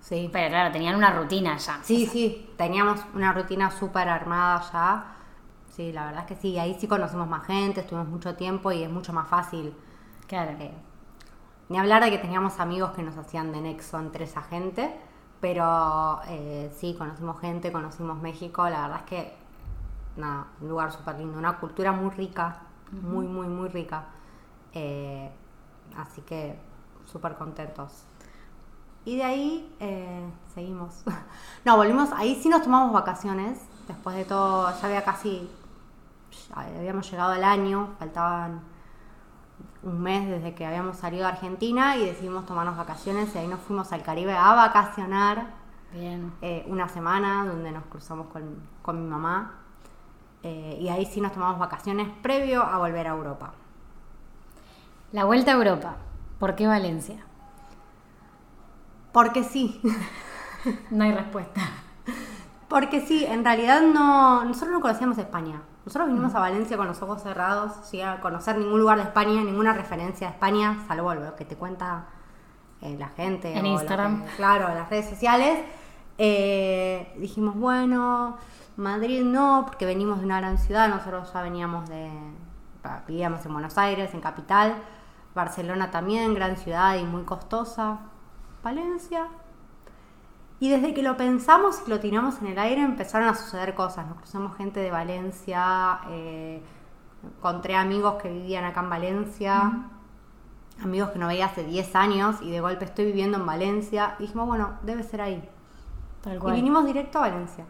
Sí. Pero claro, tenían una rutina ya. Sí, sí, teníamos una rutina súper armada ya. Sí, la verdad es que sí, ahí sí conocemos más gente, estuvimos mucho tiempo y es mucho más fácil. Claro. Eh, ni hablar de que teníamos amigos que nos hacían de nexo entre esa gente pero eh, sí, conocimos gente, conocimos México, la verdad es que, nada, un lugar súper lindo, una cultura muy rica, muy, muy, muy rica. Eh, así que súper contentos. Y de ahí eh, seguimos. [laughs] no, volvimos, ahí sí nos tomamos vacaciones, después de todo, ya había casi, habíamos llegado al año, faltaban un mes desde que habíamos salido de Argentina y decidimos tomarnos vacaciones y ahí nos fuimos al Caribe a vacacionar. Bien. Eh, una semana donde nos cruzamos con, mi mamá eh, y ahí sí nos tomamos vacaciones previo a volver a Europa. La vuelta a Europa, ¿por qué Valencia? Porque sí. [laughs] no hay respuesta. Porque sí, en realidad no, nosotros no conocíamos España. Nosotros vinimos a Valencia con los ojos cerrados, sin conocer ningún lugar de España, ninguna referencia a España, salvo lo que te cuenta eh, la gente. En Instagram. claro, en las redes sociales. Eh, dijimos, bueno, Madrid no, porque venimos de una gran ciudad, nosotros ya veníamos de. vivíamos en Buenos Aires, en Capital. Barcelona también, gran ciudad y muy costosa. Valencia, y desde que lo pensamos y lo tiramos en el aire empezaron a suceder cosas. Nos cruzamos gente de Valencia, eh, encontré amigos que vivían acá en Valencia, amigos que no veía hace 10 años y de golpe estoy viviendo en Valencia. Y dijimos, bueno, debe ser ahí. Y vinimos directo a Valencia.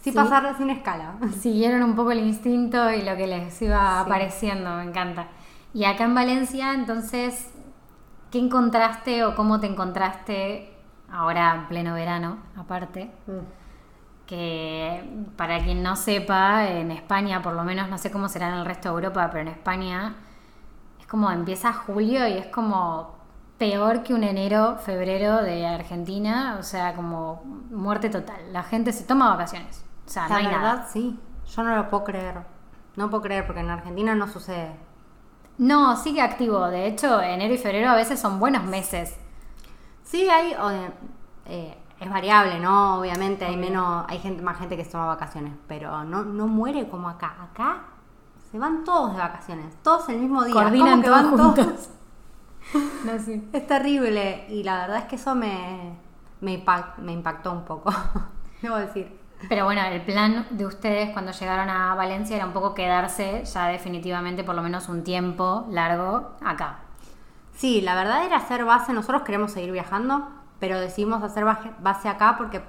Sin pasar sin escala. [laughs] Siguieron un poco el instinto y lo que les iba apareciendo, me encanta. Y acá en Valencia, entonces, ¿qué encontraste o cómo te encontraste ahora en pleno verano, aparte. Mm. Que para quien no sepa, en España, por lo menos, no sé cómo será en el resto de Europa, pero en España es como empieza julio y es como peor que un enero, febrero de Argentina, o sea, como muerte total. La gente se toma vacaciones. O sea, no hay verdad, nada. sí. Yo no lo puedo creer. No puedo creer porque en Argentina no sucede. No, sigue activo. De hecho, enero y febrero a veces son buenos meses Sí, hay, eh, es variable, ¿no? Obviamente hay menos, hay gente, más gente que se toma vacaciones, pero no, no muere como acá. Acá se van todos de vacaciones, todos el mismo día. Coordinan ¿Cómo que todos van todos? juntos. [laughs] No, sí. Es terrible y la verdad es que eso me, me impactó un poco, [laughs] debo decir. Pero bueno, el plan de ustedes cuando llegaron a Valencia era un poco quedarse ya definitivamente por lo menos un tiempo largo acá. Sí, la verdad era hacer base, nosotros queremos seguir viajando, pero decidimos hacer base acá porque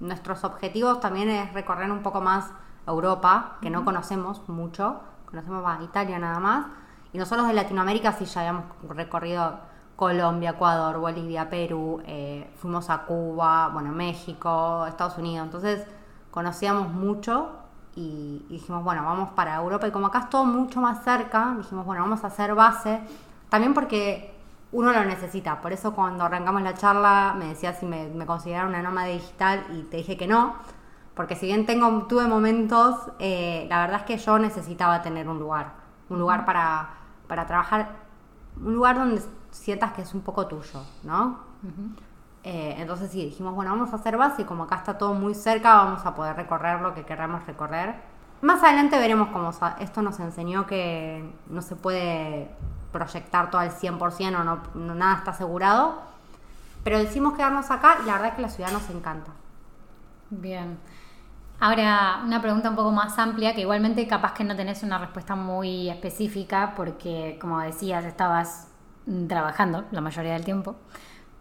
nuestros objetivos también es recorrer un poco más Europa, que no conocemos mucho, conocemos más Italia nada más, y nosotros de Latinoamérica sí ya habíamos recorrido Colombia, Ecuador, Bolivia, Perú, eh, fuimos a Cuba, bueno, México, Estados Unidos, entonces conocíamos mucho y, y dijimos, bueno, vamos para Europa y como acá es todo mucho más cerca, dijimos, bueno, vamos a hacer base, también porque uno lo necesita, por eso cuando arrancamos la charla me decía si me, me consideraba una nómada digital y te dije que no, porque si bien tengo, tuve momentos, eh, la verdad es que yo necesitaba tener un lugar, un lugar para, para trabajar, un lugar donde sientas que es un poco tuyo, ¿no? Eh, entonces sí, dijimos, bueno, vamos a hacer base y como acá está todo muy cerca, vamos a poder recorrer lo que queramos recorrer. Más adelante veremos cómo esto nos enseñó que no se puede proyectar todo al 100% o no, nada está asegurado, pero decidimos quedarnos acá y la verdad es que la ciudad nos encanta. Bien. Ahora, una pregunta un poco más amplia, que igualmente capaz que no tenés una respuesta muy específica, porque como decías, estabas trabajando la mayoría del tiempo.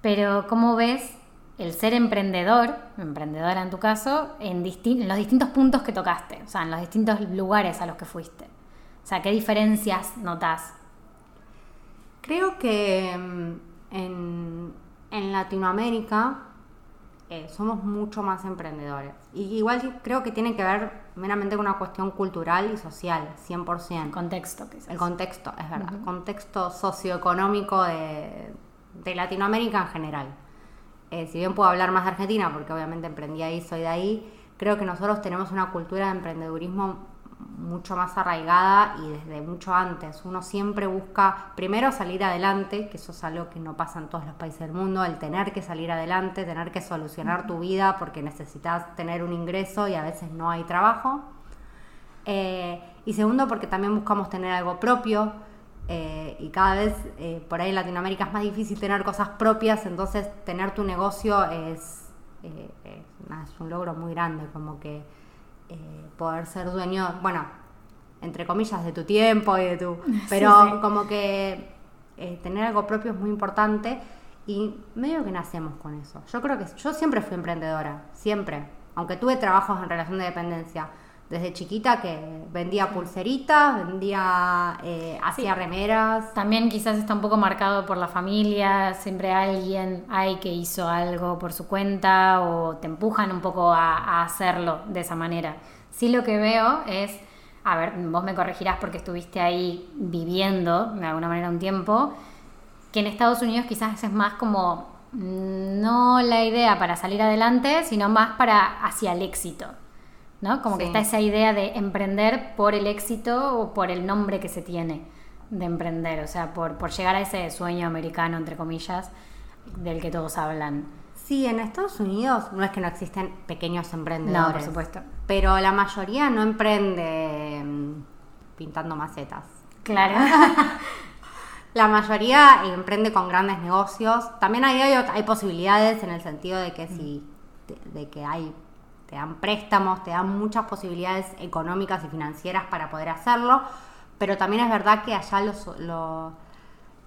Pero, ¿cómo ves el ser emprendedor, emprendedora en tu caso, en, disti- en los distintos puntos que tocaste? O sea, en los distintos lugares a los que fuiste. O sea, ¿qué diferencias notas? Creo que mm, en, en Latinoamérica eh, somos mucho más emprendedores. Y igual creo que tiene que ver meramente con una cuestión cultural y social, 100%. El contexto, quizás. El contexto, es verdad. Contexto socioeconómico de, de Latinoamérica en general. Eh, si bien puedo hablar más de Argentina, porque obviamente emprendí ahí, soy de ahí, creo que nosotros tenemos una cultura de emprendedurismo mucho más arraigada y desde mucho antes. Uno siempre busca primero salir adelante, que eso es algo que no pasa en todos los países del mundo, el tener que salir adelante, tener que solucionar tu vida porque necesitas tener un ingreso y a veces no hay trabajo. Eh, y segundo, porque también buscamos tener algo propio. Eh, y cada vez eh, por ahí en Latinoamérica es más difícil tener cosas propias, entonces tener tu negocio es, eh, es un logro muy grande, como que poder ser dueño, bueno, entre comillas, de tu tiempo y de tu... [laughs] Pero sí. como que tener algo propio es muy importante y medio que nacemos con eso. Yo creo que yo siempre fui emprendedora, siempre, aunque tuve trabajos en relación de dependencia. Desde chiquita que vendía pulseritas, vendía, eh, hacía remeras. También quizás está un poco marcado por la familia, siempre alguien hay que hizo algo por su cuenta o te empujan un poco a, a hacerlo de esa manera. Sí lo que veo es, a ver, vos me corregirás porque estuviste ahí viviendo de alguna manera un tiempo, que en Estados Unidos quizás es más como mm, no la idea para salir adelante, sino más para hacia el éxito. ¿No? Como que está esa idea de emprender por el éxito o por el nombre que se tiene de emprender, o sea, por, por llegar a ese sueño americano, entre comillas, del que todos hablan. Sí, en Estados Unidos no es que no existen pequeños emprendedores. No, por supuesto. Pero la mayoría no emprende mm, pintando macetas. Claro. [laughs] La mayoría emprende con grandes negocios. También hay, hay, posibilidades en el sentido de que si de que hay te dan préstamos, te dan muchas posibilidades económicas y financieras para poder hacerlo, pero también es verdad que allá lo, so- lo,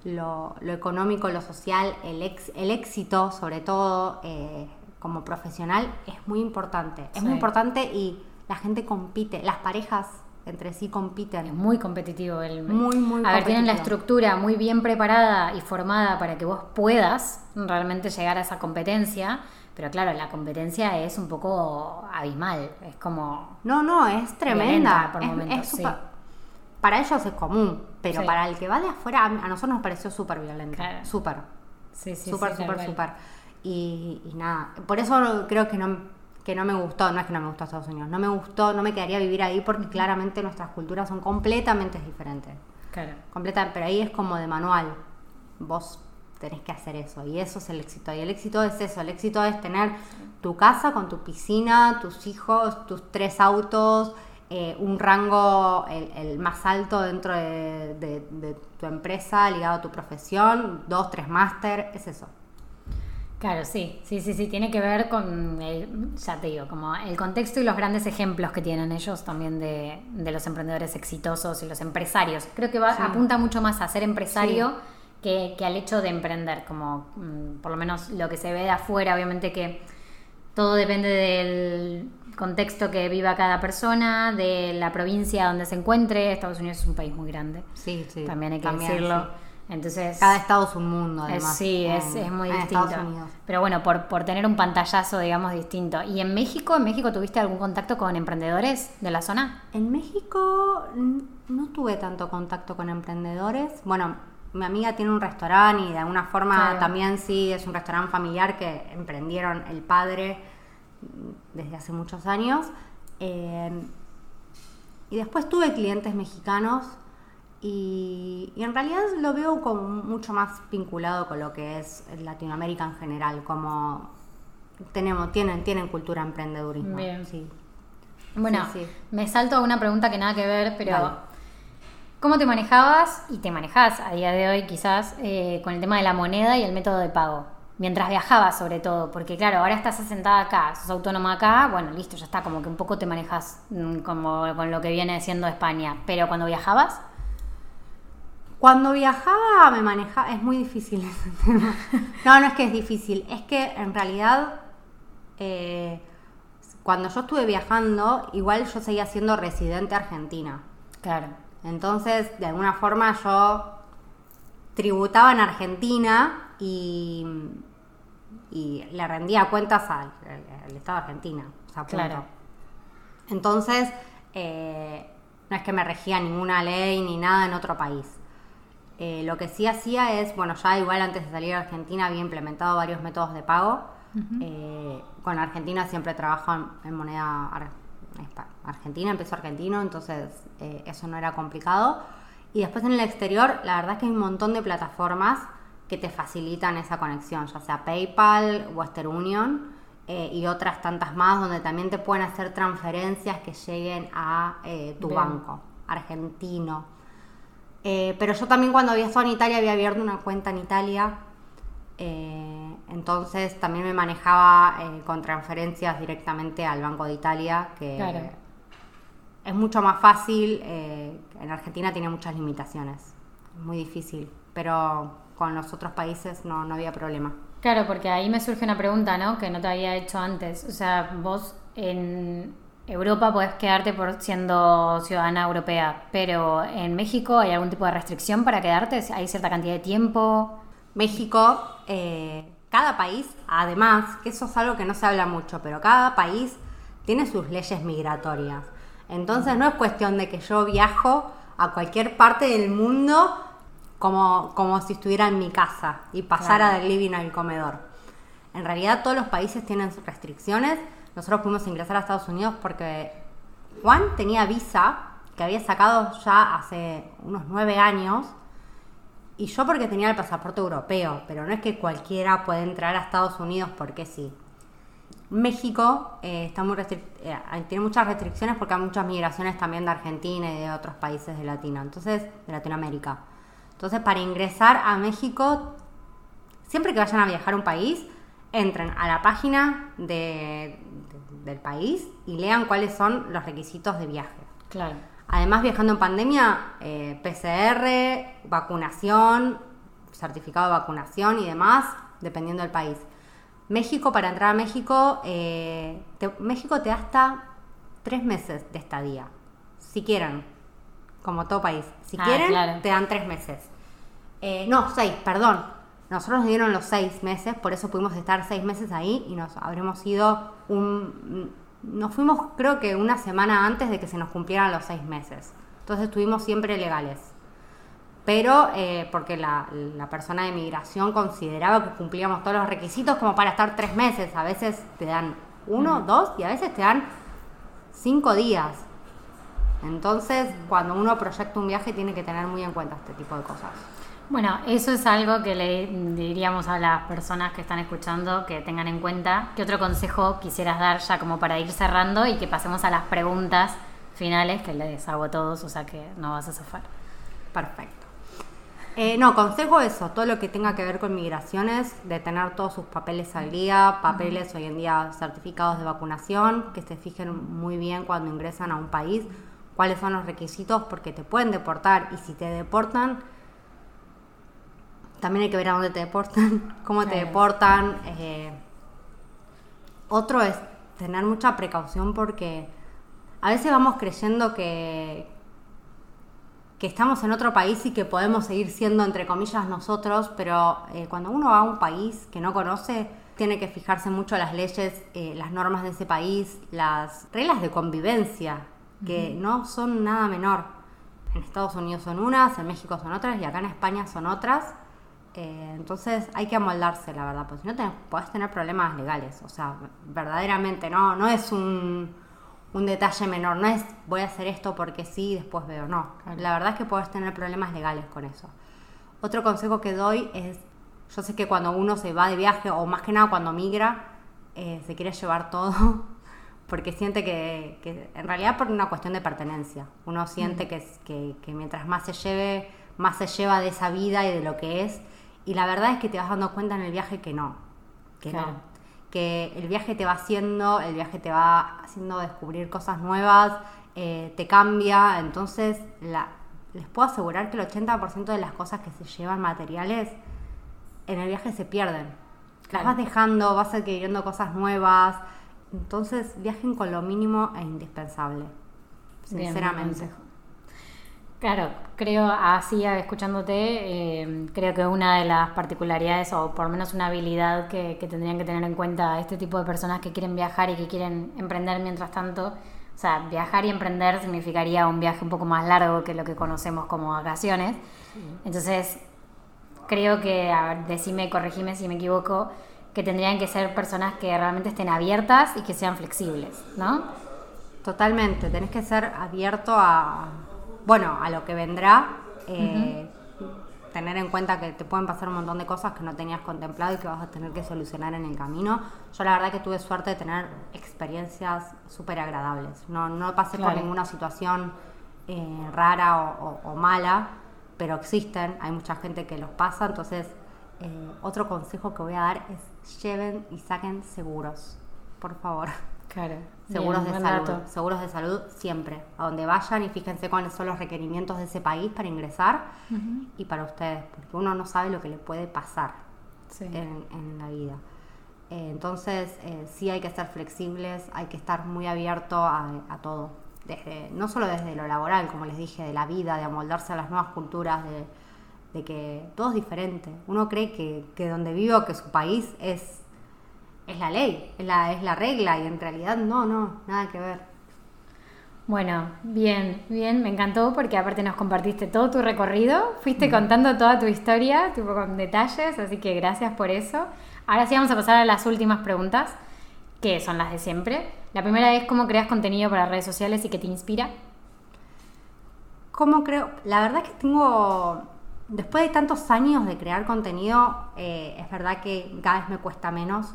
lo- económico, lo social, el, ex- el éxito, sobre todo eh, como profesional, es muy importante. Es muy importante y la gente compite, las parejas entre sí compiten. Es muy competitivo el Muy, muy A ver, tienen la estructura muy bien preparada y formada para que vos puedas realmente llegar a esa competencia, pero claro, la competencia es un poco abismal, es como No, no, es tremenda. Por Es- momentos, es sí. súper- Para ellos es común, pero Sí. para el que va de afuera, a, nosotros nos pareció súper violento. Claro. Súper. sí, sí, Súper, sí, súper, súper. Y, y nada, por eso creo que no, que no me gustó, no es que no me gustó Estados Unidos, no me gustó, no me quedaría vivir ahí porque claramente nuestras culturas son completamente diferentes. Claro. Completa, pero ahí es como de manual. Vos tenés que hacer eso. Y eso es el éxito. Y el éxito es eso. El éxito es tener tu casa con tu piscina, tus hijos, tus tres autos, eh, un rango el, más alto dentro de, tu empresa ligado a tu profesión, dos, tres máster, es eso. Claro, sí, sí, sí, sí, tiene que ver con, el, ya te digo, como el contexto y los grandes ejemplos que tienen ellos también de, los emprendedores exitosos y los empresarios. Creo que va, apunta mucho más a ser empresario que, que, al hecho de emprender, como mm, por lo menos lo que se ve de afuera, obviamente que todo depende del contexto que viva cada persona, de la provincia donde se encuentre. Estados Unidos es un país muy grande. Sí, sí. También hay que decirlo. Entonces, cada estado es un mundo, además. sí, es, es, muy distinto. Pero bueno, por, por tener un pantallazo, digamos, distinto. ¿Y en México? ¿En México tuviste algún contacto con emprendedores de la zona? En México no tuve tanto contacto con emprendedores. Bueno, mi amiga tiene un restaurante y de alguna forma también sí es un restaurante familiar que emprendieron el padre desde hace muchos años. Eh, y después tuve clientes mexicanos y, en realidad lo veo como mucho más vinculado con lo que es Latinoamérica en general, como tenemos, tienen, tienen cultura emprendedurismo. Bien. Sí. Bueno, me salto a una pregunta que nada que ver, pero ¿cómo te manejabas y te manejas a día de hoy quizás eh, con el tema de la moneda y el método de pago? mientras viajaba sobre todo, porque claro, ahora estás asentada acá, sos autónoma acá, bueno, listo, ya está, como que un poco te manejas mm, como con lo que viene siendo España, pero cuando viajabas... Cuando viajaba me manejaba, es muy difícil [laughs] ese tema. No, no es que es difícil, es que en realidad eh, cuando yo estuve viajando, igual yo seguía siendo residente argentina. Claro. Entonces, de alguna forma yo tributaba en Argentina y y le rendía cuentas al, Estado de Argentina. claro. Entonces, eh, no es que me regía ninguna ley ni nada en otro país. Eh, lo que sí hacía es, bueno, ya igual antes de salir a Argentina había implementado varios métodos de pago. Eh, con Argentina siempre trabajo en, moneda argentina, empezó argentino, entonces eso no era complicado. Y después en el exterior, la verdad es que hay un montón de plataformas que te facilitan esa conexión, ya sea PayPal, Western Union eh, y otras tantas más donde también te pueden hacer transferencias que lleguen a eh, tu banco argentino. Eh, pero yo también cuando había estado en Italia había abierto una cuenta en Italia, entonces también me manejaba con transferencias directamente al Banco de Italia, que es mucho más fácil, en Argentina tiene muchas limitaciones, es muy difícil, pero con los otros países no, no había problema. Claro, porque ahí me surge una pregunta, ¿no? Que no te había hecho antes. O sea, vos en Europa podés quedarte por siendo ciudadana europea, pero en México hay algún tipo de restricción para quedarte, hay cierta cantidad de tiempo. México, eh, cada país, además, que eso es algo que no se habla mucho, pero cada país tiene sus leyes migratorias. Entonces no es cuestión de que yo viajo a cualquier parte del mundo como, como si estuviera en mi casa y pasara del living al comedor. En realidad todos los países tienen sus restricciones. Nosotros pudimos ingresar a Estados Unidos porque Juan tenía visa que había sacado ya hace unos nueve años y yo porque tenía el pasaporte europeo, pero no es que cualquiera puede entrar a Estados Unidos porque sí. México eh, está muy eh, tiene muchas restricciones porque hay muchas migraciones también de Argentina y de otros países de Latino, entonces de Latinoamérica. Entonces, para ingresar a México, siempre que vayan a viajar a un país, entren a la página del país y lean cuáles son los requisitos de viaje. Claro. Además, viajando en pandemia, eh, PCR, vacunación, certificado de vacunación y demás, dependiendo del país. México, para entrar a México, eh, México te da hasta tres meses de estadía, si quieren, como todo país. Si ah, quieren, te dan tres meses. Eh, no, seis, perdón. Nosotros nos dieron los seis meses, por eso pudimos estar seis meses ahí y nos habremos ido un... Nos fuimos creo que una semana antes de que se nos cumplieran los seis meses. Entonces estuvimos siempre legales. Pero eh, porque la, persona de migración consideraba que cumplíamos todos los requisitos como para estar tres meses. A veces te dan uno, dos y a veces te dan cinco días. Entonces, cuando uno proyecta un viaje tiene que tener muy en cuenta este tipo de cosas. Bueno, eso es algo que le diríamos a las personas que están escuchando que tengan en cuenta. ¿Qué otro consejo quisieras dar ya como para ir cerrando y que pasemos a las preguntas finales que les hago a todos, o sea que no vas a zafar? Perfecto. Eh, no, consejo eso, todo lo que tenga que ver con migraciones, de tener todos sus papeles al día, papeles hoy en día certificados de vacunación, que se fijen muy bien cuando ingresan a un país, cuáles son los requisitos, porque te pueden deportar y si te deportan, también hay que ver a dónde te deportan, [laughs] cómo te deportan. Eh, otro es tener mucha precaución porque a veces vamos creyendo que, que estamos en otro país y que podemos seguir siendo, entre comillas, nosotros, pero eh, cuando uno va a un país que no conoce, tiene que fijarse mucho las leyes, eh, las normas de ese país, las reglas de convivencia, que no son nada menor. En Estados Unidos son unas, en México son otras y acá en España son otras. Eh, entonces hay que amoldarse, la verdad, porque si no te, podés tener problemas legales. O sea, verdaderamente no, no es un, un detalle menor. No es voy a hacer esto porque sí y después veo. No. La verdad es que puedes tener problemas legales con eso. Otro consejo que doy es, yo sé que cuando uno se va de viaje o más que nada cuando migra, eh, se quiere llevar todo [laughs] porque siente que, en realidad por una cuestión de pertenencia. Uno siente que, que, mientras más se lleve, más se lleva de esa vida y de lo que es. Y la verdad es que te vas dando cuenta en el viaje que no. Que no que el viaje te va haciendo, el viaje te va haciendo descubrir cosas nuevas, eh, te cambia, entonces les puedo asegurar que el 80% de las cosas que se llevan materiales en el viaje se pierden. Las vas dejando, vas adquiriendo cosas nuevas, entonces viajen con lo mínimo e indispensable, sinceramente. Claro, creo así escuchándote, eh, creo que una de las particularidades o por lo menos una habilidad que, tendrían que tener en cuenta este tipo de personas que quieren viajar y que quieren emprender mientras tanto, o sea, viajar y emprender significaría un viaje un poco más largo que lo que conocemos como vacaciones. Entonces, creo que, a ver, decime, corregime si me equivoco, que tendrían que ser personas que realmente estén abiertas y que sean flexibles, ¿no? Totalmente, tenés que ser abierto a bueno, a lo que vendrá, eh, tener en cuenta que te pueden pasar un montón de cosas que no tenías contemplado y que vas a tener que solucionar en el camino. Yo la verdad que tuve suerte de tener experiencias súper agradables. No, no pasé por ninguna situación eh, rara o, mala, pero existen, hay mucha gente que los pasa, entonces eh, otro consejo que voy a dar es lleven y saquen seguros, por favor. Claro. Seguros de salud. Seguros de salud siempre. A donde vayan y fíjense cuáles son los requerimientos de ese país para ingresar y para ustedes, porque uno no sabe lo que le puede pasar en, la vida. Eh, entonces, eh, sí hay que ser flexibles, hay que estar muy abierto a, todo. Desde, no solo desde lo laboral, como les dije, de la vida, de amoldarse a las nuevas culturas, de, que todo es diferente. Uno cree que, que donde vivo, que su país es es la ley, es la, es la regla y en realidad no, no, nada que ver. Bueno, bien, bien, me encantó porque aparte nos compartiste todo tu recorrido, fuiste contando toda tu historia, tipo con detalles, así que gracias por eso. Ahora sí vamos a pasar a las últimas preguntas, que son las de siempre. La primera es cómo creas contenido para redes sociales y qué te inspira. ¿Cómo creo? La verdad que tengo, después de tantos años de crear contenido, eh, es verdad que cada vez me cuesta menos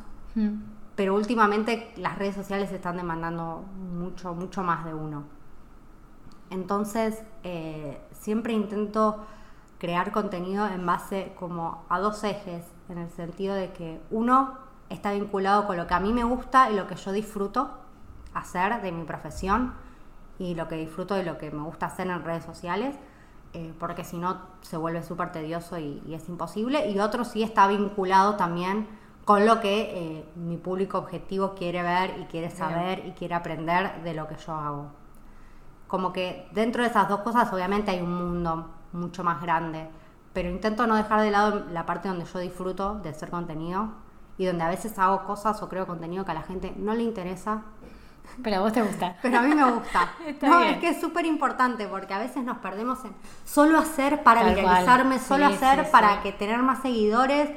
pero últimamente las redes sociales están demandando mucho, mucho más de uno. Entonces, eh, siempre intento crear contenido en base como a dos ejes, en el sentido de que uno está vinculado con lo que a mí me gusta y lo que yo disfruto hacer de mi profesión y lo que disfruto de lo que me gusta hacer en redes sociales, eh, porque si no se vuelve súper tedioso y, y, es imposible. Y otro sí está vinculado también con lo que eh, mi público objetivo quiere ver y quiere saber y quiere aprender de lo que yo hago. Como que dentro de esas dos cosas obviamente hay un mundo mucho más grande, pero intento no dejar de lado la parte donde yo disfruto de hacer contenido y donde a veces hago cosas o creo contenido que a la gente no le interesa. Pero a vos te gusta. [laughs] Pero a mí me gusta. [laughs] no, es que es súper importante porque a veces nos perdemos en solo hacer para viralizarme, solo hacer para que tener más seguidores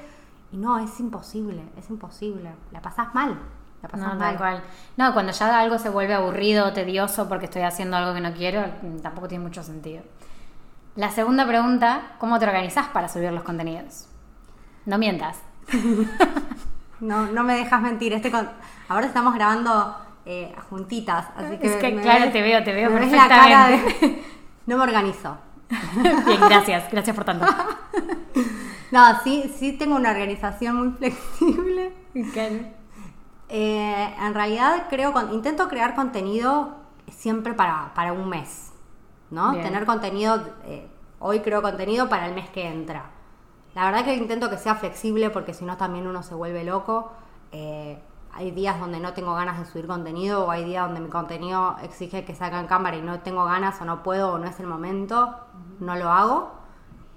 y no, es imposible, es imposible. La pasás mal. La pasás no, mal. cual. No, cuando ya algo se vuelve aburrido, tedioso porque estoy haciendo algo que no quiero, tampoco tiene mucho sentido. La segunda pregunta, ¿cómo te organizás para subir los contenidos? No mientas. [laughs] no, no me dejas mentir. Este Ahora estamos grabando eh, juntitas, así que... Es que claro, te veo, te veo me perfectamente. [laughs] no me organizo. [laughs] Bien, gracias, gracias por tanto. [laughs] No, sí, sí tengo una organización muy flexible. Eh, en realidad creo, intento crear contenido siempre para, para un mes, ¿no? Tener contenido, eh, hoy creo contenido para el mes que entra. La verdad que intento que sea flexible porque si no también uno se vuelve loco. Eh, hay días donde no tengo ganas de subir contenido o hay días donde mi contenido exige que salga en cámara y no tengo ganas o no puedo o no es el momento, no lo hago.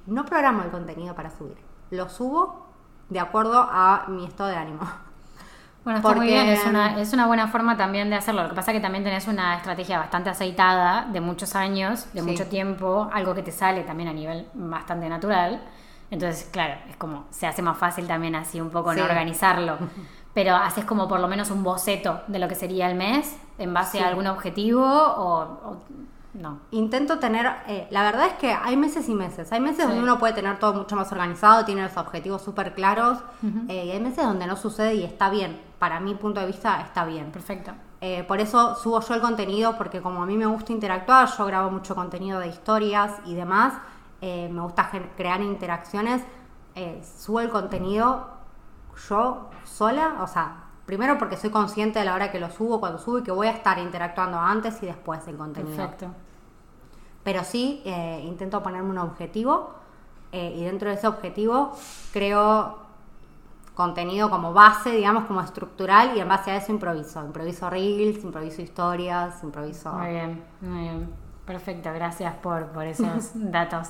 No programo el contenido para subir. Lo subo de acuerdo a mi estado de ánimo. Bueno, está muy bien, es una, es una buena forma también de hacerlo. Lo que pasa es que también tenés una estrategia bastante aceitada, de muchos años, de mucho tiempo, algo que te sale también a nivel bastante natural. Entonces, claro, es como, se hace más fácil también así un poco no organizarlo. [laughs] Pero haces como por lo menos un boceto de lo que sería el mes en base a algún objetivo o no. Intento tener, eh, la verdad es que hay meses y meses. Hay meses donde uno puede tener todo mucho más organizado, tiene los objetivos súper claros, eh, y hay meses donde no sucede y está bien. Para mi punto de vista está bien. Perfecto. Eh, por eso subo yo el contenido, porque como a mí me gusta interactuar, yo grabo mucho contenido de historias y demás, me gusta crear interacciones, subo el contenido yo sola, o sea, Primero porque soy consciente de la hora que lo subo, cuando subo y que voy a estar interactuando antes y después del contenido. Perfecto. Pero sí, eh, intento ponerme un objetivo eh, y dentro de ese objetivo creo contenido como base, digamos, como estructural y en base a eso improviso. Improviso reels, improviso historias, improviso... Muy bien, muy bien. Perfecto, gracias por, por esos [laughs] datos.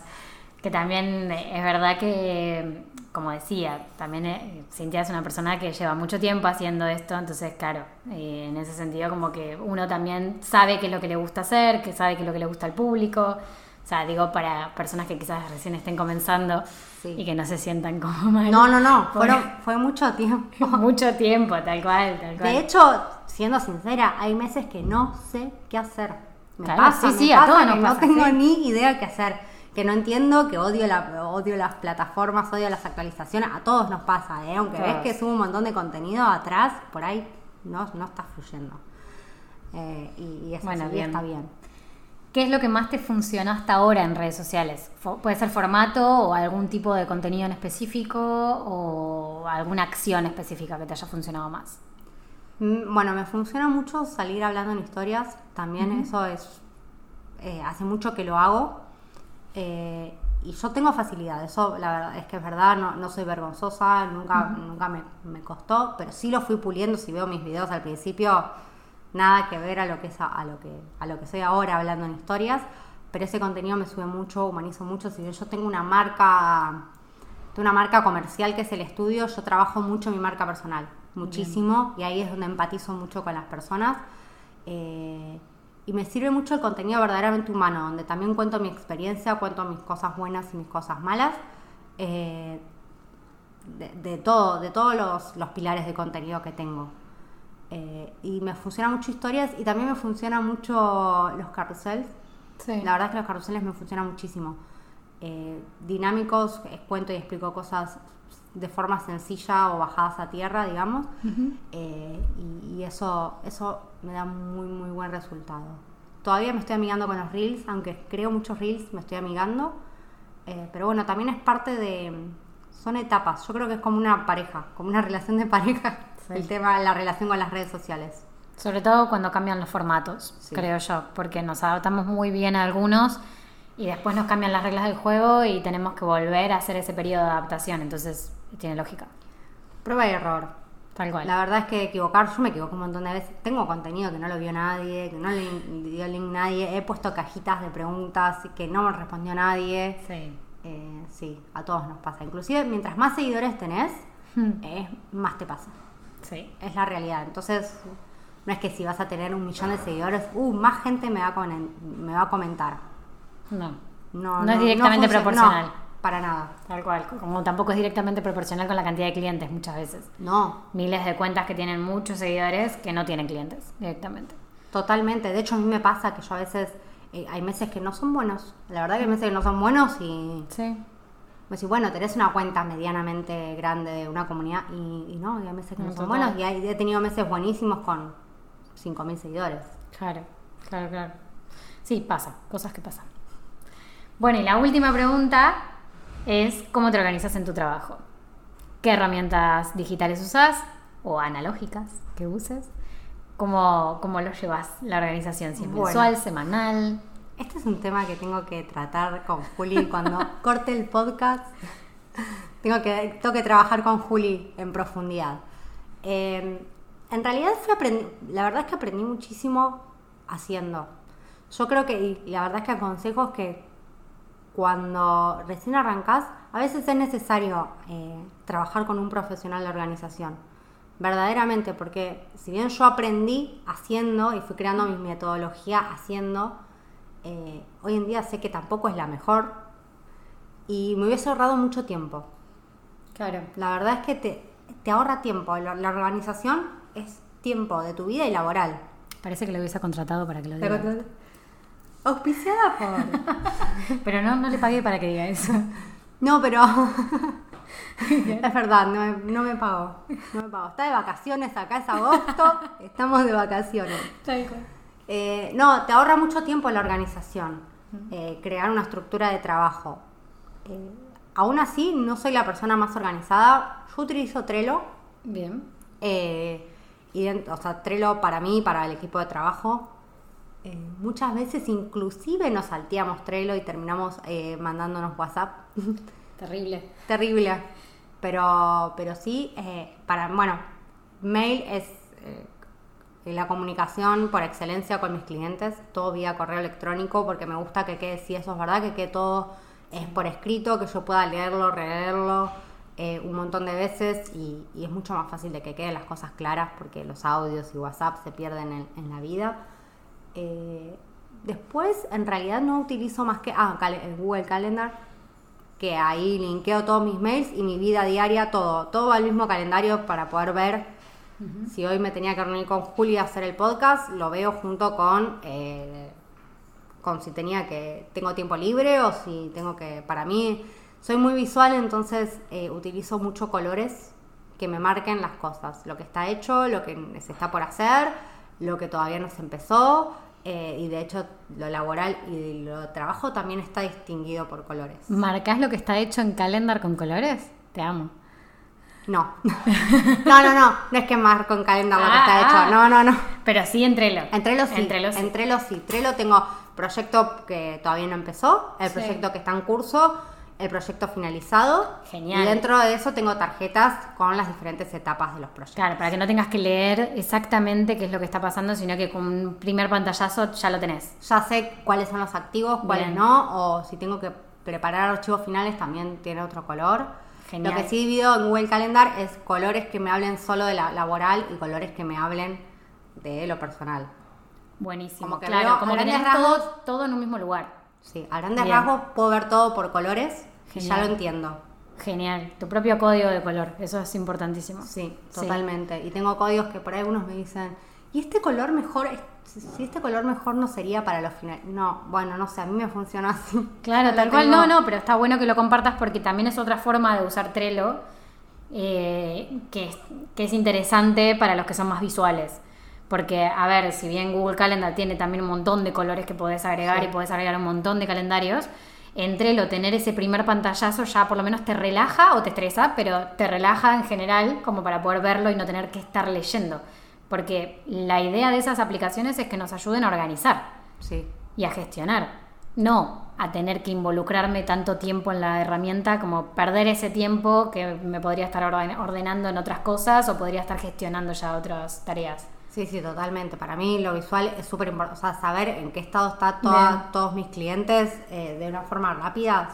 Que también es verdad que como decía, también eh, Cintia es una persona que lleva mucho tiempo haciendo esto, entonces, claro, eh, en ese sentido como que uno también sabe qué es lo que le gusta hacer, que sabe qué es lo que le gusta al público. O sea, digo, para personas que quizás recién estén comenzando y que no se sientan como mal. No, no, no, [laughs] Fueron, fue mucho tiempo. [laughs] mucho tiempo, tal cual, tal cual. De hecho, siendo sincera, hay meses que no sé qué hacer. Me pasa, sí, sí, a todos nos No tengo ni idea qué hacer que no entiendo, que odio, la, odio las plataformas, odio las actualizaciones, a todos nos pasa, ¿eh? aunque ves que subo un montón de contenido atrás, por ahí no, no está fluyendo. Eh, y, eso bueno, está bien. ¿Qué es lo que más te funcionó hasta ahora en redes sociales? ¿Puede ser formato o algún tipo de contenido en específico o alguna acción específica que te haya funcionado más? Mm, bueno, me funciona mucho salir hablando en historias. También eso es... Eh, hace mucho que lo hago. Eh, y yo tengo facilidad, eso la verdad es que es verdad, no, soy vergonzosa, nunca, nunca me, costó, pero sí lo fui puliendo, si veo mis videos al principio, nada que ver a lo que es a, lo que a lo que soy ahora hablando en historias, pero ese contenido me sube mucho, humanizo mucho, si yo tengo una marca, una marca comercial que es el estudio, yo trabajo mucho mi marca personal, muchísimo, y ahí es donde empatizo mucho con las personas. Eh, y me sirve mucho el contenido verdaderamente humano, donde también cuento mi experiencia, cuento mis cosas buenas y mis cosas malas, eh, de, todo, de todos los, pilares de contenido que tengo. Eh, y me funciona mucho historias y también me funciona mucho los carruseles. La verdad es que los carruseles me funcionan muchísimo. Eh, dinámicos, cuento y explico cosas de forma sencilla o bajadas a tierra, digamos. Eh, y, eso, eso me da muy, muy buen resultado. Todavía me estoy amigando con los reels, aunque creo muchos reels, me estoy amigando. Eh, pero bueno, también es parte de... Son etapas. Yo creo que es como una pareja, como una relación de pareja, el tema, la relación con las redes sociales. Sobre todo cuando cambian los formatos, creo yo, porque nos adaptamos muy bien a algunos y después nos cambian las reglas del juego y tenemos que volver a hacer ese periodo de adaptación. Entonces, tiene lógica. Prueba y error. Tal cual. La verdad es que equivocar, yo me equivoco un montón de veces. Tengo contenido que no lo vio nadie, que no le dio link nadie. He puesto cajitas de preguntas que no me respondió nadie. Sí. Eh, sí, a todos nos pasa. Inclusive, mientras más seguidores tenés, hmm. más te pasa. Sí. Es la realidad. Entonces, no es que si vas a tener un millón de seguidores, uh, más gente me va a, me va a comentar. No. No, no, es directamente proporcional. Para nada. Tal cual. Como tampoco es directamente proporcional con la cantidad de clientes muchas veces. No. Miles de cuentas que tienen muchos seguidores que no tienen clientes directamente. Totalmente. De hecho, a mí me pasa que yo a veces Eh, hay meses que no son buenos. La verdad que hay meses que no son buenos y... Sí. Me decís, bueno, tenés una cuenta medianamente grande de una comunidad y, y no, y hay meses que no, son total. buenos y hay- he tenido meses buenísimos con 5.000 seguidores. Claro, claro, claro. Sí, pasa, cosas que pasan. Bueno, y la última pregunta es cómo te organizas en tu trabajo. ¿Qué herramientas digitales usas o analógicas que uses? ¿Cómo, cómo lo llevas la organización? ¿Si es Bueno. mensual, semanal? Este es un tema que tengo que tratar con Juli cuando [laughs] corte el podcast. Tengo que, tengo que trabajar con Juli en profundidad. Eh, en realidad aprendi- la verdad es que aprendí muchísimo haciendo. Yo creo que, y la verdad es que aconsejo es que cuando recién arrancás, a veces es necesario eh, trabajar con un profesional de organización. Verdaderamente, porque si bien yo aprendí haciendo y fui creando mi metodología haciendo, eh, hoy en día sé que tampoco es la mejor y me hubiese ahorrado mucho tiempo. Claro. La verdad es que te, te ahorra tiempo. La, la organización es tiempo de tu vida y laboral. Parece que lo hubiese contratado para que lo diga. Auspiciada por... [laughs] Pero no, no le pagué para que diga eso. No, pero... [laughs] [laughs] es verdad, no me, no me pagó. No me pagó. Está de vacaciones acá, es agosto. Estamos de vacaciones. Eh, no, te ahorra mucho tiempo la organización, eh, crear una estructura de trabajo. Eh, aún así, no soy la persona más organizada. Yo utilizo Trello. Bien. eh, y o sea, Trello para mí, para el equipo de trabajo. Eh, muchas veces inclusive nos salteamos Trello y terminamos eh, mandándonos WhatsApp. [laughs] Terrible. Terrible. Pero, pero sí, eh, para, bueno, mail es eh, la comunicación por excelencia con mis clientes, todo vía correo electrónico, porque me gusta que quede, si eso es verdad, que quede todo es por escrito, que yo pueda leerlo, releerlo un montón de veces y, y es mucho más fácil de que queden las cosas claras porque los audios y WhatsApp se pierden en, en la vida. Eh, después, en realidad no utilizo más que ah, cal- el Google Calendar, que ahí linkeo todos mis mails y mi vida diaria, todo. Todo va al mismo calendario para poder ver si hoy me tenía que reunir con Juli a hacer el podcast, lo veo junto con, eh, con si tenía que, tengo tiempo libre o si tengo que, para mí, soy muy visual, entonces eh, utilizo mucho colores que me marquen las cosas, lo que está hecho, lo que se está por hacer, lo que todavía no se empezó, eh, y de hecho lo laboral y lo trabajo también está distinguido por colores. ¿Marcás lo que está hecho en calendar con colores? Te amo. No. [laughs] no, no, no, no es que marco en calendar lo que está Ah, hecho, ah. no, no, no. Pero sí en Trello. En Trello sí. En Trello sí. En Trello sí. Trello tengo proyecto que todavía no empezó, el Sí. proyecto que está en curso, el proyecto finalizado. Genial. Y dentro de eso tengo tarjetas con las diferentes etapas de los proyectos. Claro, para que no tengas que leer exactamente qué es lo que está pasando, sino que con un primer pantallazo ya lo tenés. Ya sé cuáles son los activos, cuáles Bien. no, o si tengo que preparar archivos finales también tiene otro color. Genial. Lo que sí divido en Google Calendar es colores que me hablen solo de la laboral y colores que me hablen de lo personal. Buenísimo. Como que claro, veo como que todo, en un mismo lugar. Sí, a grandes Bien. rasgos puedo ver todo por colores y ya Genial. lo entiendo. Genial. Tu propio código de color. Eso es importantísimo. Sí, Sí. totalmente. Y tengo códigos que por ahí algunos me dicen, ¿y este color mejor? Si este color mejor no sería para los finales. No, bueno, no sé, a mí me funciona así. Claro, tal cual. tengo- No, no, pero está bueno que lo compartas porque también es otra forma de usar Trello eh, que, es, que es interesante para los que son más visuales. Porque, a ver, si bien Google Calendar tiene también un montón de colores que podés agregar Sí. y podés agregar un montón de calendarios, en Trello tener ese primer pantallazo ya por lo menos te relaja o te estresa, pero te relaja en general como para poder verlo y no tener que estar leyendo. Porque la idea de esas aplicaciones es que nos ayuden a organizar Sí, y a gestionar. No a tener que involucrarme tanto tiempo en la herramienta como perder ese tiempo que me podría estar orden- ordenando en otras cosas o podría estar gestionando ya otras tareas. Sí, sí, totalmente. Para mí lo visual es súper importante. O sea, saber en qué estado está toda- Bien. todos mis clientes eh, de una forma rápida.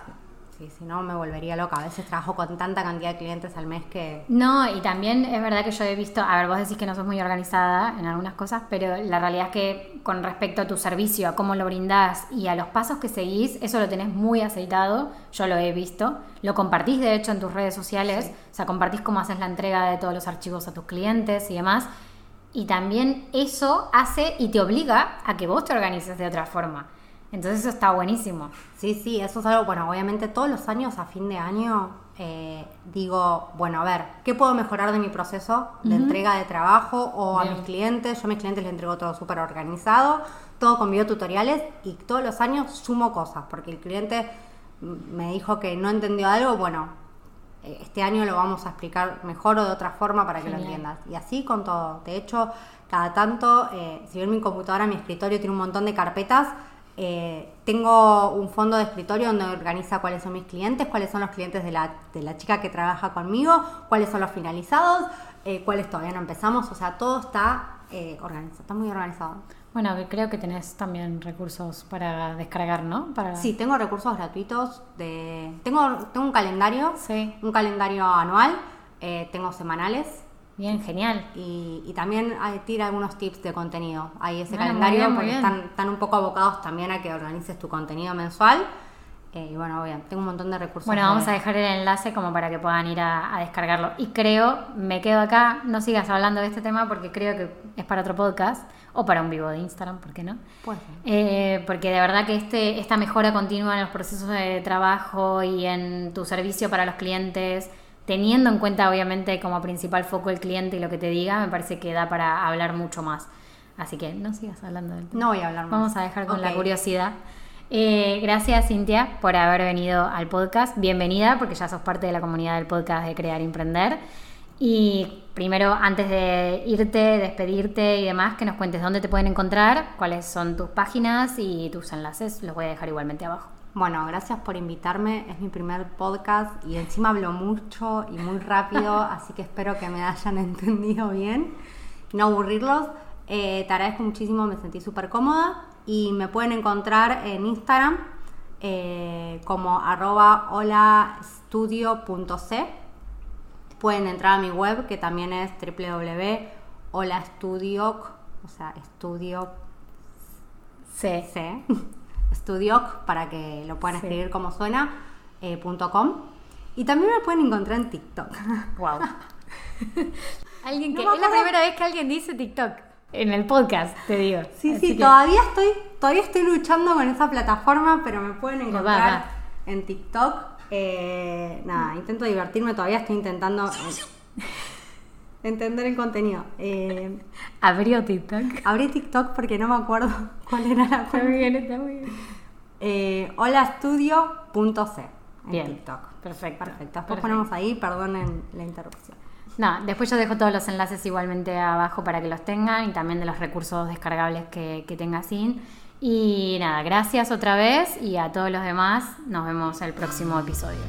Sí, si no me volvería loca. A veces trabajo con tanta cantidad de clientes al mes que... No, y también es verdad que yo he visto, a ver, vos decís que no sos muy organizada en algunas cosas, pero la realidad es que con respecto a tu servicio, a cómo lo brindás y a los pasos que seguís, eso lo tenés muy aceitado, yo lo he visto, lo compartís de hecho en tus redes sociales, o sea, compartís cómo haces la entrega de todos los archivos a tus clientes y demás, y también eso hace y te obliga a que vos te organices de otra forma. Entonces eso está buenísimo. Sí, sí, eso es algo, bueno, obviamente todos los años a fin de año eh, digo, bueno, a ver, ¿qué puedo mejorar de mi proceso de entrega de trabajo o a mis clientes? Yo a mis clientes les entrego todo súper organizado, todo con videotutoriales y todos los años sumo cosas, porque el cliente me dijo que no entendió algo, bueno, este año lo vamos a explicar mejor o de otra forma para que lo entiendas. Y así con todo. De hecho, cada tanto, eh, si bien mi computadora, mi escritorio tiene un montón de carpetas, eh, tengo un fondo de escritorio donde organiza cuáles son mis clientes, cuáles son los clientes de la, de la chica que trabaja conmigo, cuáles son los finalizados, eh, cuáles todavía no empezamos. O sea, todo está eh, organizado, está muy organizado. Bueno, creo que tenés también recursos para descargar, ¿no? Para... Sí, tengo recursos gratuitos. De, tengo, tengo un calendario, Sí. un calendario anual, eh, tengo semanales. Bien, genial. Y, y también tira algunos tips de contenido. Hay ese Ah, muy calendario bien, muy porque están un poco abocados también a que organices tu contenido mensual. Eh, y bueno, bien, tengo un montón de recursos. Bueno, de- vamos a dejar el enlace como para que puedan ir a, a descargarlo. Y creo, me quedo acá, no sigas hablando de este tema porque creo que es para otro podcast o para un vivo de Instagram, ¿por qué no? Eh, porque de verdad que este, esta mejora continua en los procesos de trabajo y en tu servicio para los clientes, teniendo en cuenta obviamente como principal foco el cliente y lo que te diga, me parece que da para hablar mucho más. Así que no sigas hablando del tema. No voy a hablar más. Vamos a dejar con la curiosidad. Eh, gracias Cintia por haber venido al podcast. Bienvenida porque ya sos parte de la comunidad del podcast de Crear y Emprender. Y primero, antes de irte, despedirte y demás, que nos cuentes dónde te pueden encontrar, cuáles son tus páginas y tus enlaces. Los voy a dejar igualmente abajo. Bueno, gracias por invitarme. Es mi primer podcast y encima hablo mucho y muy rápido, [laughs] así que espero que me hayan entendido bien no aburrirlos. Eh, te agradezco muchísimo, me sentí súper cómoda y me pueden encontrar en Instagram eh, como arroba holastudio.c. Pueden entrar a mi web que también es www.holastudio, o sea, [laughs] estudio Sí. C, Studioc, para que lo puedan Sí. escribir como suena, eh, com. Y también me pueden encontrar en TikTok. Wow. [laughs] alguien que No me es la primera vez que alguien dice TikTok en el podcast, te digo. Sí, Así sí, que- todavía estoy, todavía estoy luchando con esa plataforma, pero me pueden encontrar va. en TikTok. Eh, nada, intento divertirme, todavía estoy intentando eh, entender el contenido. Eh, Abrió TikTok. abrí TikTok porque no me acuerdo [laughs] cuál era la Está cuenta. muy bien, está muy bien. Eh, holastudio.c en Bien, TikTok. perfecto, Perfecto. Después perfecto. ponemos ahí, perdonen la interrupción. No, después yo dejo todos los enlaces igualmente abajo para que los tengan y también de los recursos descargables que, que tenga SIN. Y nada, gracias otra vez y a todos los demás nos vemos el próximo episodio.